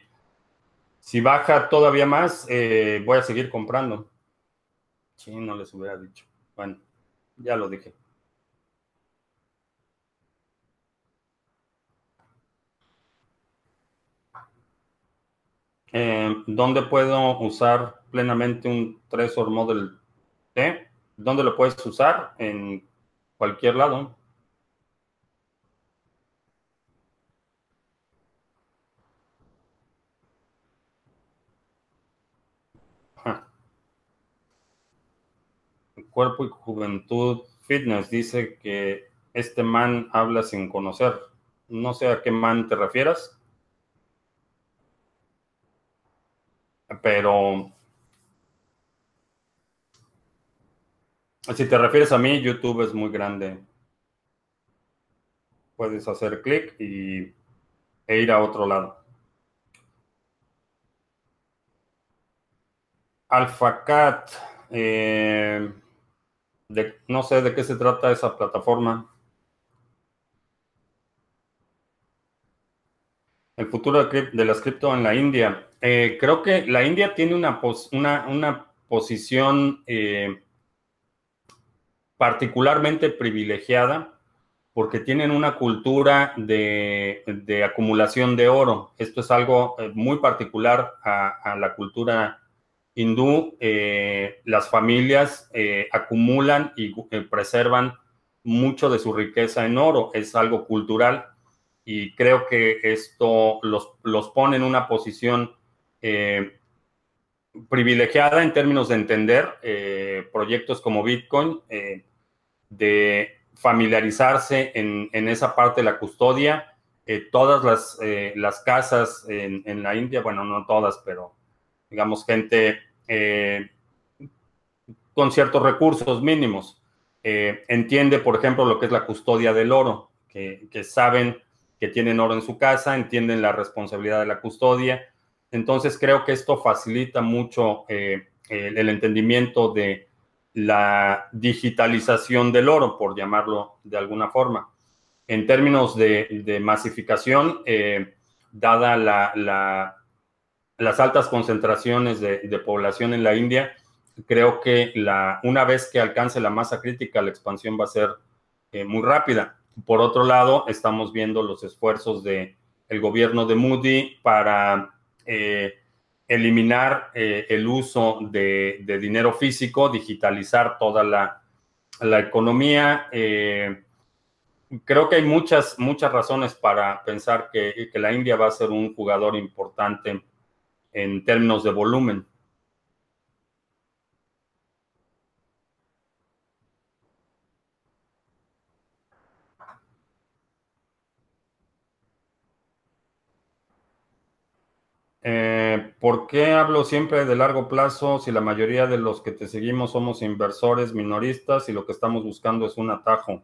si baja todavía más, eh, voy a seguir comprando. Sí, no les hubiera dicho. Bueno, ya lo dije. Eh, ¿Dónde puedo usar plenamente un Trezor Model T? ¿Dónde lo puedes usar? En cualquier lado. Cuerpo y Juventud Fitness dice que este man habla sin conocer. No sé a qué man te refieras. Pero si te refieres a mí, YouTube es muy grande. Puedes hacer clic y, e ir a otro lado. AlphaCat. Eh, no sé de qué se trata esa plataforma. El futuro de, la cripto en la India. Eh, creo que la India tiene una, una, posición eh, particularmente privilegiada porque tienen una cultura de, acumulación de oro. Esto es algo eh, muy particular a, la cultura hindú. las familias acumulan y preservan mucho de su riqueza en oro. Es algo cultural y creo que esto los, pone en una posición eh, privilegiada en términos de entender eh, proyectos como Bitcoin, eh, de familiarizarse en, esa parte de la custodia. todas las, las casas en, la India, bueno, no todas, pero digamos gente con ciertos recursos mínimos, entiende, por ejemplo, lo que es la custodia del oro, que saben que tienen oro en su casa, entienden la responsabilidad de la custodia. Entonces creo que esto facilita mucho eh, el, entendimiento de la digitalización del oro, por llamarlo de alguna forma. En términos de, masificación, eh, dada las altas concentraciones de, población en la India, creo que la, una vez que alcance la masa crítica, la expansión va a ser eh, muy rápida. Por otro lado, estamos viendo los esfuerzos del el gobierno de Moody para eh, eliminar eh, el uso de, dinero físico, digitalizar toda la, economía. Eh, creo que hay muchas, muchas razones para pensar que, que la India va a ser un jugador importante en términos de volumen. Eh, ¿Por qué hablo siempre de largo plazo si la mayoría de los que te seguimos somos inversores minoristas y lo que estamos buscando es un atajo?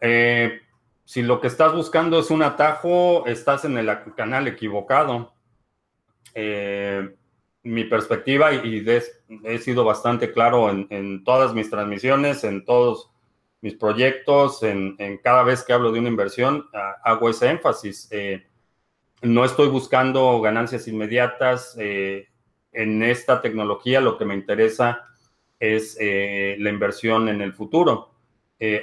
Eh, si lo que estás buscando es un atajo, estás en el canal equivocado. Eh, mi perspectiva, y, he sido bastante claro en, todas mis transmisiones, en todos mis proyectos, en, cada vez que hablo de una inversión, hago ese énfasis. No estoy buscando ganancias inmediatas. Eh, en esta tecnología lo que me interesa es eh, la inversión en el futuro.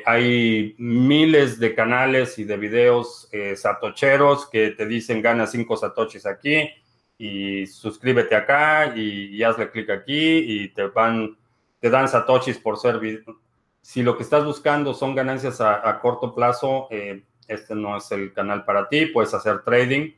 hay miles de canales y de videos satocheros que te dicen gana cinco satoshis aquí y suscríbete acá y, hazle clic aquí y te dan satoshis por ser si lo que estás buscando son ganancias a, corto plazo, eh, este no es el canal para ti, puedes hacer trading,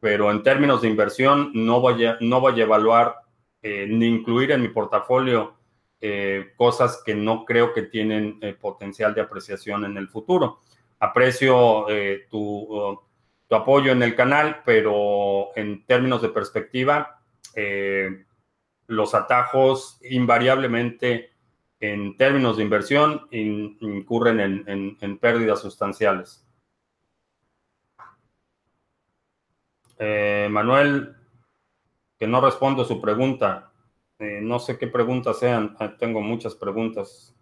pero en términos de inversión no voy a, no voy a evaluar eh, ni incluir en mi portafolio eh, cosas que no creo que tienen potencial de apreciación en el futuro. Aprecio tu, tu, apoyo en el canal, pero en términos de perspectiva, los atajos invariablemente en términos de inversión incurren en, pérdidas sustanciales. Eh, Manuel, que no respondo su pregunta. Eh, no sé qué preguntas sean. Ah, tengo muchas preguntas.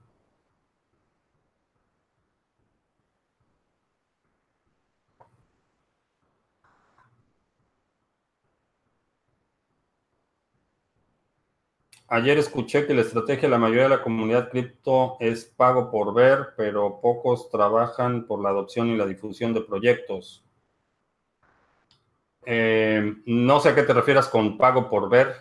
Ayer escuché que la estrategia de la mayoría de la comunidad cripto es pago por ver, pero pocos trabajan por la adopción y la difusión de proyectos. Eh, no sé a qué te refieras con pago por ver.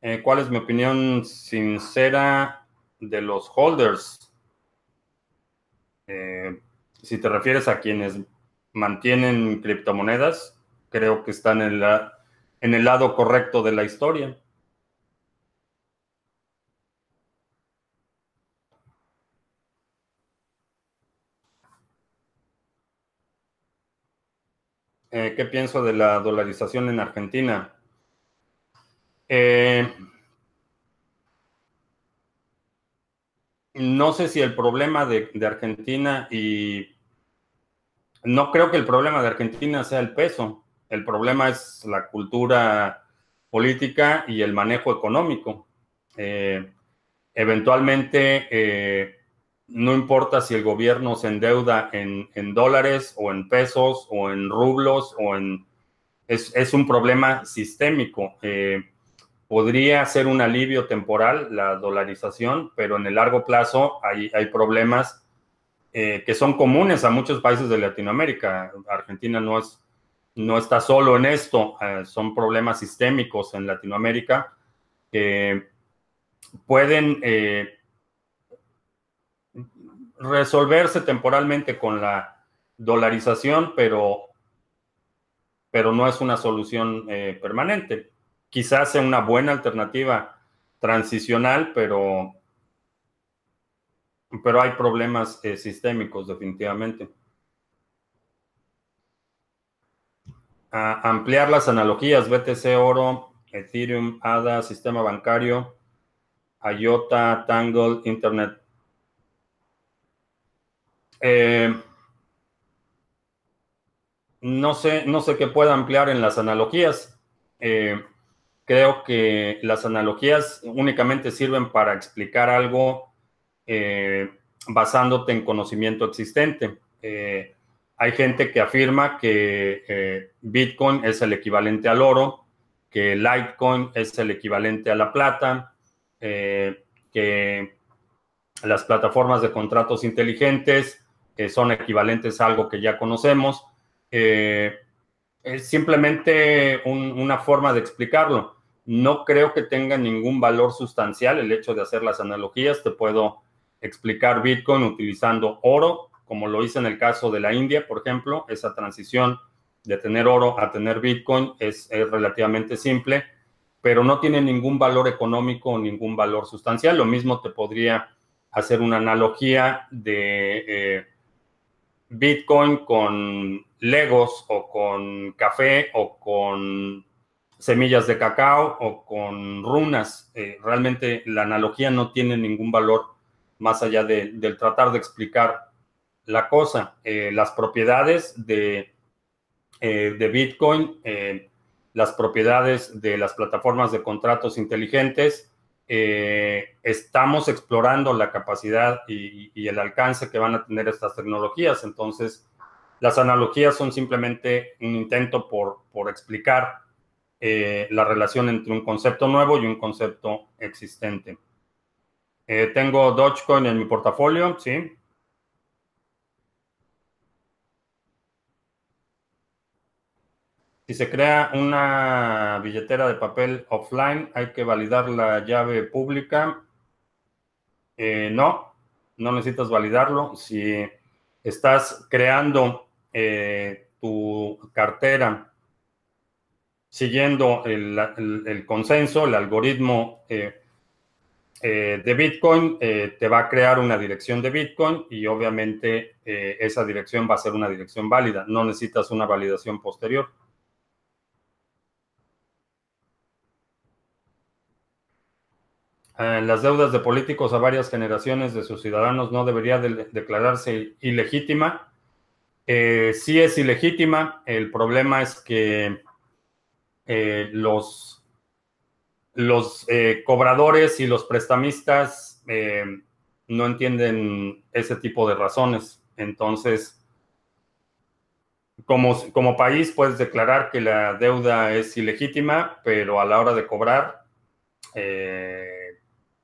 Eh, ¿Cuál es mi opinión sincera de los holders? Eh, si te refieres a quienes mantienen criptomonedas, creo que están en, en el lado correcto de la historia. Eh, ¿Qué pienso de la dolarización en Argentina? Eh, no sé si el problema de, Argentina y no creo que el problema de Argentina sea el peso. El problema es la cultura política y el manejo económico. Eh, eventualmente, eh, no importa si el gobierno se endeuda en, dólares o en pesos o en rublos o en... Es, un problema sistémico. Eh, podría ser un alivio temporal la dolarización, pero en el largo plazo hay, hay problemas eh, que son comunes a muchos países de Latinoamérica. Argentina no, es, no está solo en esto, eh, son problemas sistémicos en Latinoamérica que pueden resolverse temporalmente con la dolarización, pero, pero no es una solución permanente quizás sea una buena alternativa transicional, pero, pero hay problemas eh, sistémicos definitivamente. ampliar las analogías, BTC Oro, Ethereum, ADA, sistema bancario, IOTA, Tangle, Internet. Eh, no sé, no sé qué pueda ampliar en las analogías. Eh, creo que las analogías únicamente sirven para explicar algo eh, basándote en conocimiento existente. Hay gente que afirma que Bitcoin es el equivalente al oro, que Litecoin es el equivalente a la plata, que las plataformas de contratos inteligentes son equivalentes a algo que ya conocemos. es simplemente una forma de explicarlo. No creo que tenga ningún valor sustancial el hecho de hacer las analogías. Te puedo explicar Bitcoin utilizando oro, como lo hice en el caso de la India, por ejemplo. Esa transición de tener oro a tener Bitcoin es, relativamente simple, pero no tiene ningún valor económico o ningún valor sustancial. Lo mismo te podría hacer una analogía de eh, Bitcoin con Legos o con café o con semillas de cacao o con runas. Eh, realmente la analogía no tiene ningún valor más allá de, del tratar de explicar la cosa. Eh, las propiedades de de Bitcoin, las propiedades de las plataformas de contratos inteligentes. Estamos explorando la capacidad y, el alcance que van a tener estas tecnologías. Entonces, las analogías son simplemente un intento por, explicar la relación entre un concepto nuevo y un concepto existente. tengo Dogecoin en mi portafolio, sí. Si se crea una billetera de papel offline, hay que validar la llave pública. Eh, no, no necesitas validarlo. Si estás creando eh, tu cartera siguiendo el, consenso, el algoritmo eh, de Bitcoin, te va a crear una dirección de Bitcoin y obviamente esa dirección va a ser una dirección válida. No necesitas una validación posterior. Eh, las deudas de políticos a varias generaciones de sus ciudadanos no debería declararse ilegítima. Eh, sí es ilegítima. El problema es que eh, los, los cobradores y los prestamistas no entienden ese tipo de razones. Entonces, como, como país puedes declarar que la deuda es ilegítima, pero a la hora de cobrar,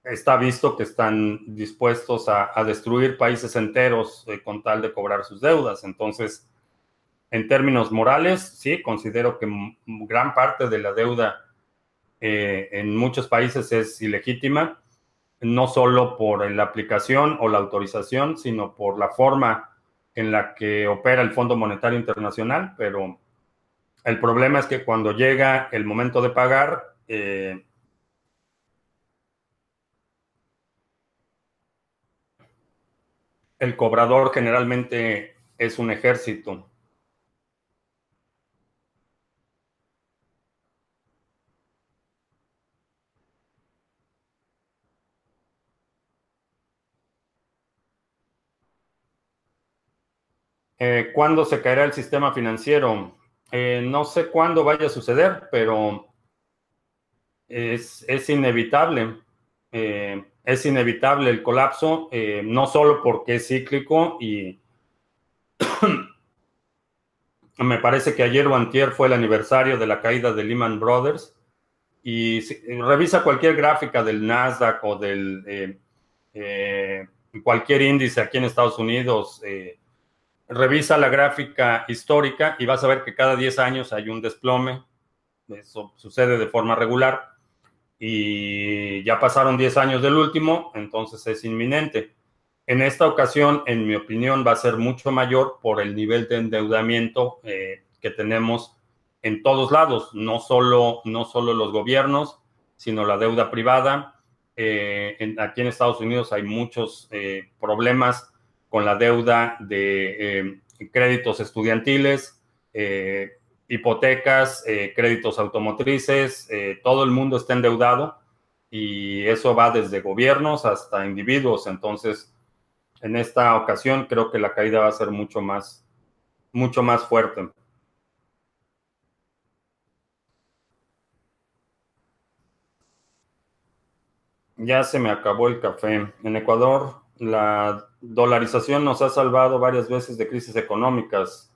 está visto que están dispuestos a, destruir países enteros eh, con tal de cobrar sus deudas. Entonces, en términos morales, sí, considero que gran parte de la deuda eh, en muchos países es ilegítima, no solo por la aplicación o la autorización, sino por la forma en la que opera el Fondo Monetario Internacional, pero el problema es que cuando llega el momento de pagar, eh, El cobrador generalmente es un ejército. Eh, ¿Cuándo se caerá el sistema financiero? Eh, no sé cuándo vaya a suceder, pero es, es inevitable. Eh, es inevitable el colapso, eh, no solo porque es cíclico y me parece que ayer o antier fue el aniversario de la caída de Lehman Brothers. Y revisa cualquier gráfica del Nasdaq o del eh, eh, cualquier índice aquí en Estados Unidos, revisa la gráfica histórica y vas a ver que cada 10 años hay un desplome, eso sucede de forma regular y ya pasaron 10 años del último, entonces es inminente. En esta ocasión, en mi opinión, va a ser mucho mayor por el nivel de endeudamiento eh, que tenemos en todos lados, no solo, no solo los gobiernos, sino la deuda privada. Eh, aquí en Estados Unidos hay muchos eh, problemas con la deuda de créditos estudiantiles, hipotecas, eh, créditos automotrices, eh, todo el mundo está endeudado y eso va desde gobiernos hasta individuos. Entonces, en esta ocasión creo que la caída va a ser mucho más, mucho más fuerte. Ya se me acabó el café. En Ecuador, la dolarización nos ha salvado varias veces de crisis económicas.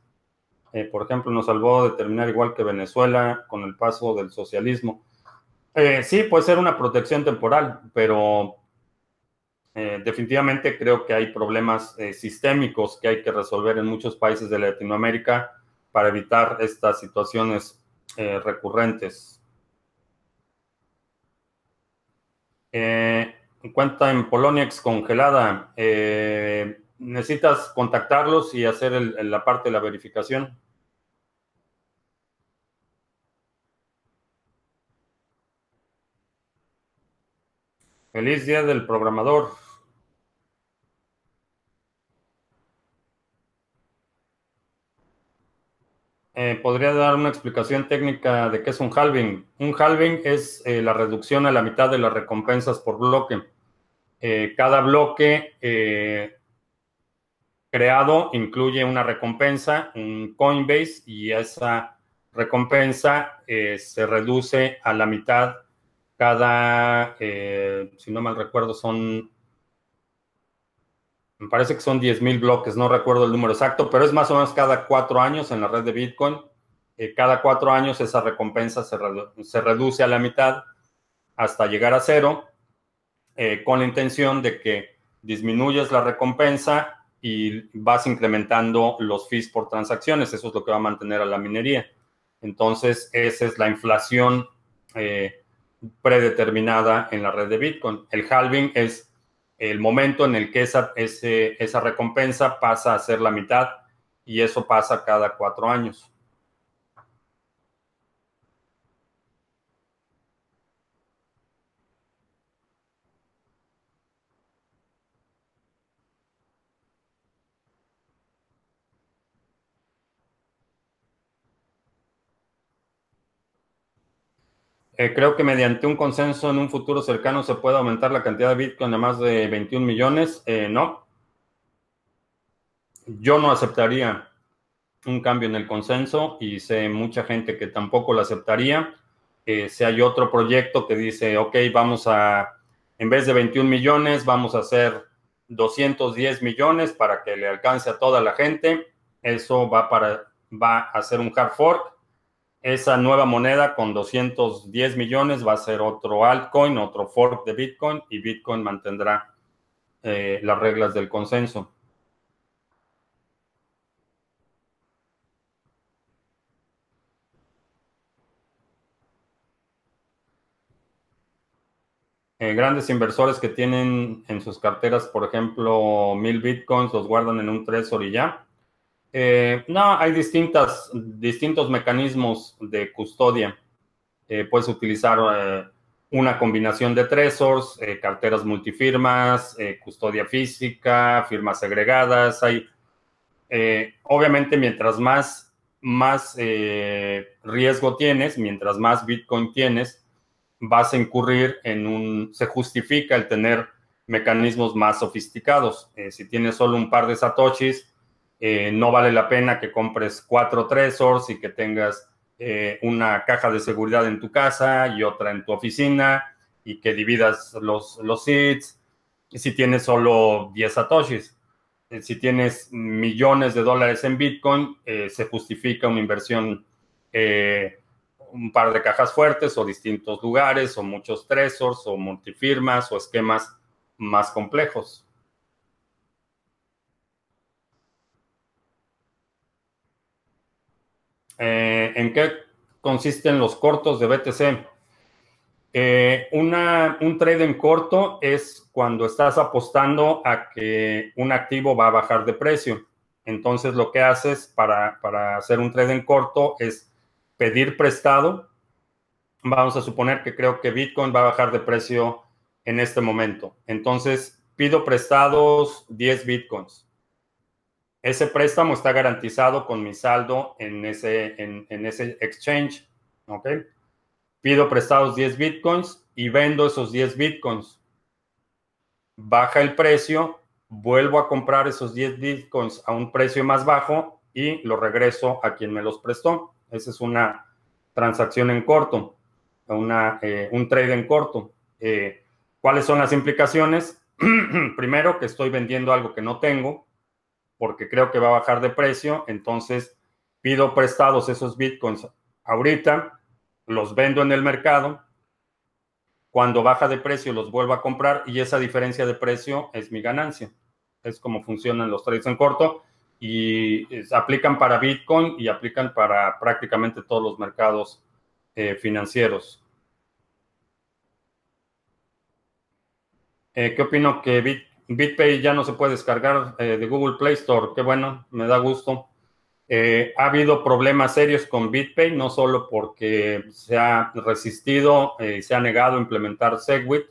Eh, por ejemplo, nos salvó de terminar igual que Venezuela con el paso del socialismo. Eh, sí, puede ser una protección temporal, pero eh, definitivamente creo que hay problemas sistémicos que hay que resolver en muchos países de Latinoamérica para evitar estas situaciones recurrentes. cuenta en Polonia excongelada necesitas contactarlos y hacer la parte de la verificación. Feliz día del programador. Eh, ¿Podría dar una explicación técnica de qué es un halving? Un halving es eh, la reducción a la mitad de las recompensas por bloque. Eh, cada bloque creado incluye una recompensa, un Coinbase, y esa recompensa eh, se reduce a la mitad cada, eh, si no mal recuerdo, son, me parece que son 10 mil bloques, no recuerdo el número exacto, pero es más o menos cada cuatro años en la red de Bitcoin. Eh, cada cuatro años esa recompensa se, se, reduce a la mitad hasta llegar a cero, con la intención de que disminuyes la recompensa y vas incrementando los fees por transacciones. Eso es lo que va a mantener a la minería. Entonces, esa es la inflación eh, predeterminada en la red de Bitcoin. El halving es el momento en el que esa, esa recompensa pasa a ser la mitad y eso pasa cada cuatro años. Eh, creo que mediante un consenso en un futuro cercano se puede aumentar la cantidad de Bitcoin a más de 21 millones. Eh, no. Yo no aceptaría un cambio en el consenso y sé mucha gente que tampoco lo aceptaría. Eh, si hay otro proyecto que dice, ok, vamos a, en vez de 21 millones, vamos a hacer 210 millones para que le alcance a toda la gente, eso va, para, va a ser un hard fork esa nueva moneda con 210 millones va a ser otro altcoin, otro fork de Bitcoin y Bitcoin mantendrá eh, las reglas del consenso. Eh, grandes inversores que tienen en sus carteras, por ejemplo, mil bitcoins, los guardan en un Trezor y ya. Eh, no, hay distintas, distintos mecanismos de custodia. Eh, puedes utilizar eh, una combinación de tresors, carteras multifirmas, custodia física, firmas agregadas. Hay, obviamente, mientras más, más riesgo tienes, mientras más Bitcoin tienes, vas a incurrir en un, se justifica el tener mecanismos más sofisticados. si tienes solo un par de satoshis, eh, no vale la pena que compres cuatro Trezors y que tengas eh, una caja de seguridad en tu casa y otra en tu oficina y que dividas los, los seeds. Si tienes solo 10 satoshis, eh, si tienes millones de dólares en Bitcoin, se justifica una inversión, un par de cajas fuertes o distintos lugares o muchos Trezors o multifirmas o esquemas más complejos. Eh, ¿En qué consisten los cortos de BTC? Eh, un trade en corto es cuando estás apostando a que un activo va a bajar de precio. Entonces lo que haces para, para hacer un trade en corto es pedir prestado. Vamos a suponer que creo que Bitcoin va a bajar de precio en este momento. Entonces pido prestados 10 Bitcoins ese préstamo está garantizado con mi saldo en ese, en, ese exchange. ¿Ok? Pido prestados 10 bitcoins y vendo esos 10 bitcoins. Baja el precio, vuelvo a comprar esos 10 bitcoins a un precio más bajo y lo regreso a quien me los prestó. Esa es una transacción en corto, una, eh, un trade en corto. Eh, ¿Cuáles son las implicaciones? Primero, que estoy vendiendo algo que no tengo porque creo que va a bajar de precio, entonces pido prestados esos bitcoins ahorita, los vendo en el mercado, cuando baja de precio los vuelvo a comprar y esa diferencia de precio es mi ganancia. Es como funcionan los trades en corto y aplican para Bitcoin y aplican para prácticamente todos los mercados eh, financieros. Eh, ¿Qué opino que Bitcoin BitPay ya no se puede descargar eh, de Google Play Store. Qué bueno, me da gusto. Eh, ha habido problemas serios con BitPay, no solo porque se ha resistido y eh, se ha negado a implementar Segwit,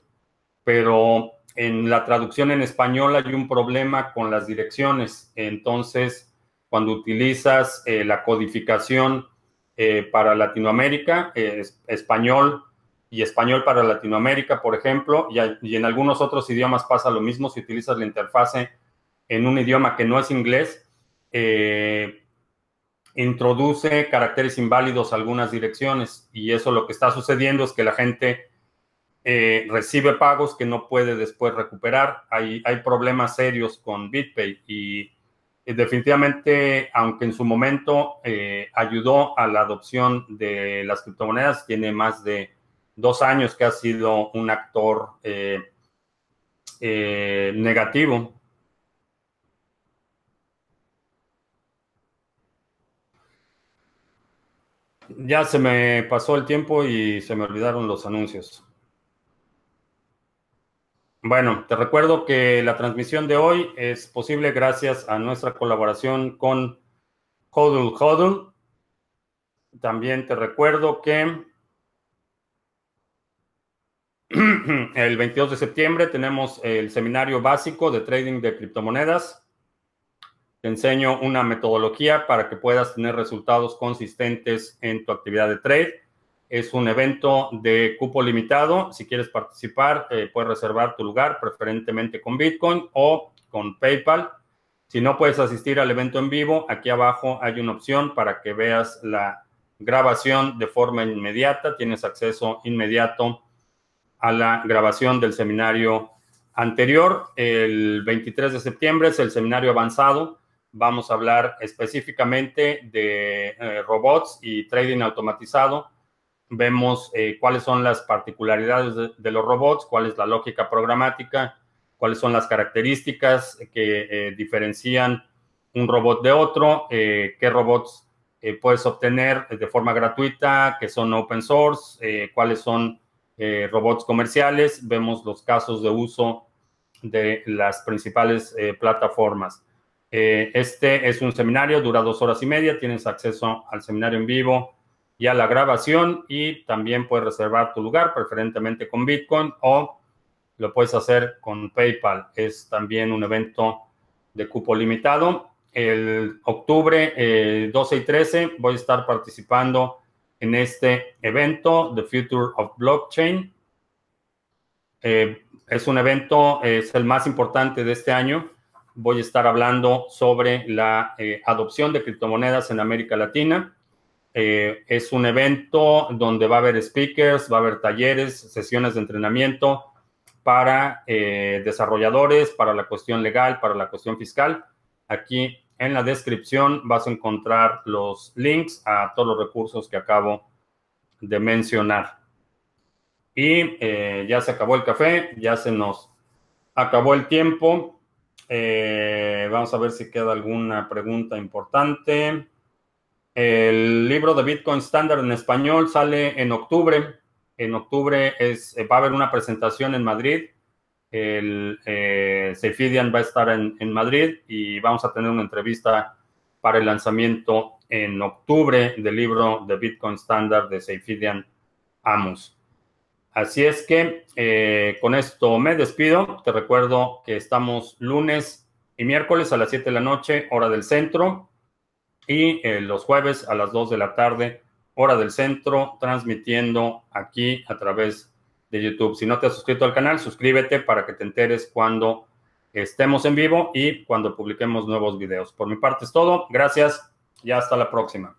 pero en la traducción en español hay un problema con las direcciones. Entonces, cuando utilizas la codificación para Latinoamérica, español y español para Latinoamérica, por ejemplo, y, en algunos otros idiomas pasa lo mismo si utilizas la interfase en un idioma que no es inglés, eh, introduce caracteres inválidos a algunas direcciones y eso lo que está sucediendo es que la gente eh, recibe pagos que no puede después recuperar. Hay, hay problemas serios con BitPay y, definitivamente, aunque en su momento eh, ayudó a la adopción de las criptomonedas, tiene más de dos años que ha sido un actor negativo Ya se me pasó el tiempo y se me olvidaron los anuncios. Bueno, te recuerdo que la transmisión de hoy es posible gracias a nuestra colaboración con Hodl Hodl. También te recuerdo que el 22 de septiembre tenemos el seminario básico de trading de criptomonedas. Te enseño una metodología para que puedas tener resultados consistentes en tu actividad de trade. Es un evento de cupo limitado. Si quieres participar, eh, puedes reservar tu lugar, preferentemente con Bitcoin o con PayPal. Si no puedes asistir al evento en vivo, aquí abajo hay una opción para que veas la grabación de forma inmediata. Tienes acceso inmediato a la grabación del seminario anterior. El 23 de septiembre es el seminario avanzado Vamos a hablar específicamente de eh, robots y trading automatizado. Vemos eh, cuáles son las particularidades de, los robots, cuál es la lógica programática, cuáles son las características que eh, diferencian un robot de otro, qué robots puedes obtener de forma gratuita, que son open source, cuáles son robots comerciales. Vemos los casos de uso de las principales plataformas. Eh, este es un seminario, dura dos horas y media, tienes acceso al seminario en vivo y a la grabación y también puedes reservar tu lugar, preferentemente con Bitcoin o lo puedes hacer con PayPal. Es también un evento de cupo limitado. El octubre 12 eh, y 13 voy a estar participando en este evento, The Future of Blockchain. Eh, es un evento, es el más importante de este año voy a estar hablando sobre la eh, adopción de criptomonedas en América Latina. Eh, es un evento donde va a haber speakers, va a haber talleres, sesiones de entrenamiento para eh, desarrolladores, para la cuestión legal, para la cuestión fiscal. Aquí en la descripción vas a encontrar los links a todos los recursos que acabo de mencionar. Y ya se acabó el café, ya se nos acabó el tiempo. Eh, vamos a ver si queda alguna pregunta importante. El libro de Bitcoin Standard en español sale en octubre. En octubre es, va a haber una presentación en Madrid. El eh, va a estar en, Madrid y vamos a tener una entrevista para el lanzamiento en octubre del libro de Bitcoin Standard de Seifidian Amos. Así es que eh, con esto me despido. Te recuerdo que estamos lunes y miércoles a las 7 de la noche, hora del centro, y eh, los jueves a las 2 de la tarde, hora del centro, transmitiendo aquí a través de YouTube. Si no te has suscrito al canal, suscríbete para que te enteres cuando estemos en vivo y cuando publiquemos nuevos videos. Por mi parte es todo. Gracias y hasta la próxima.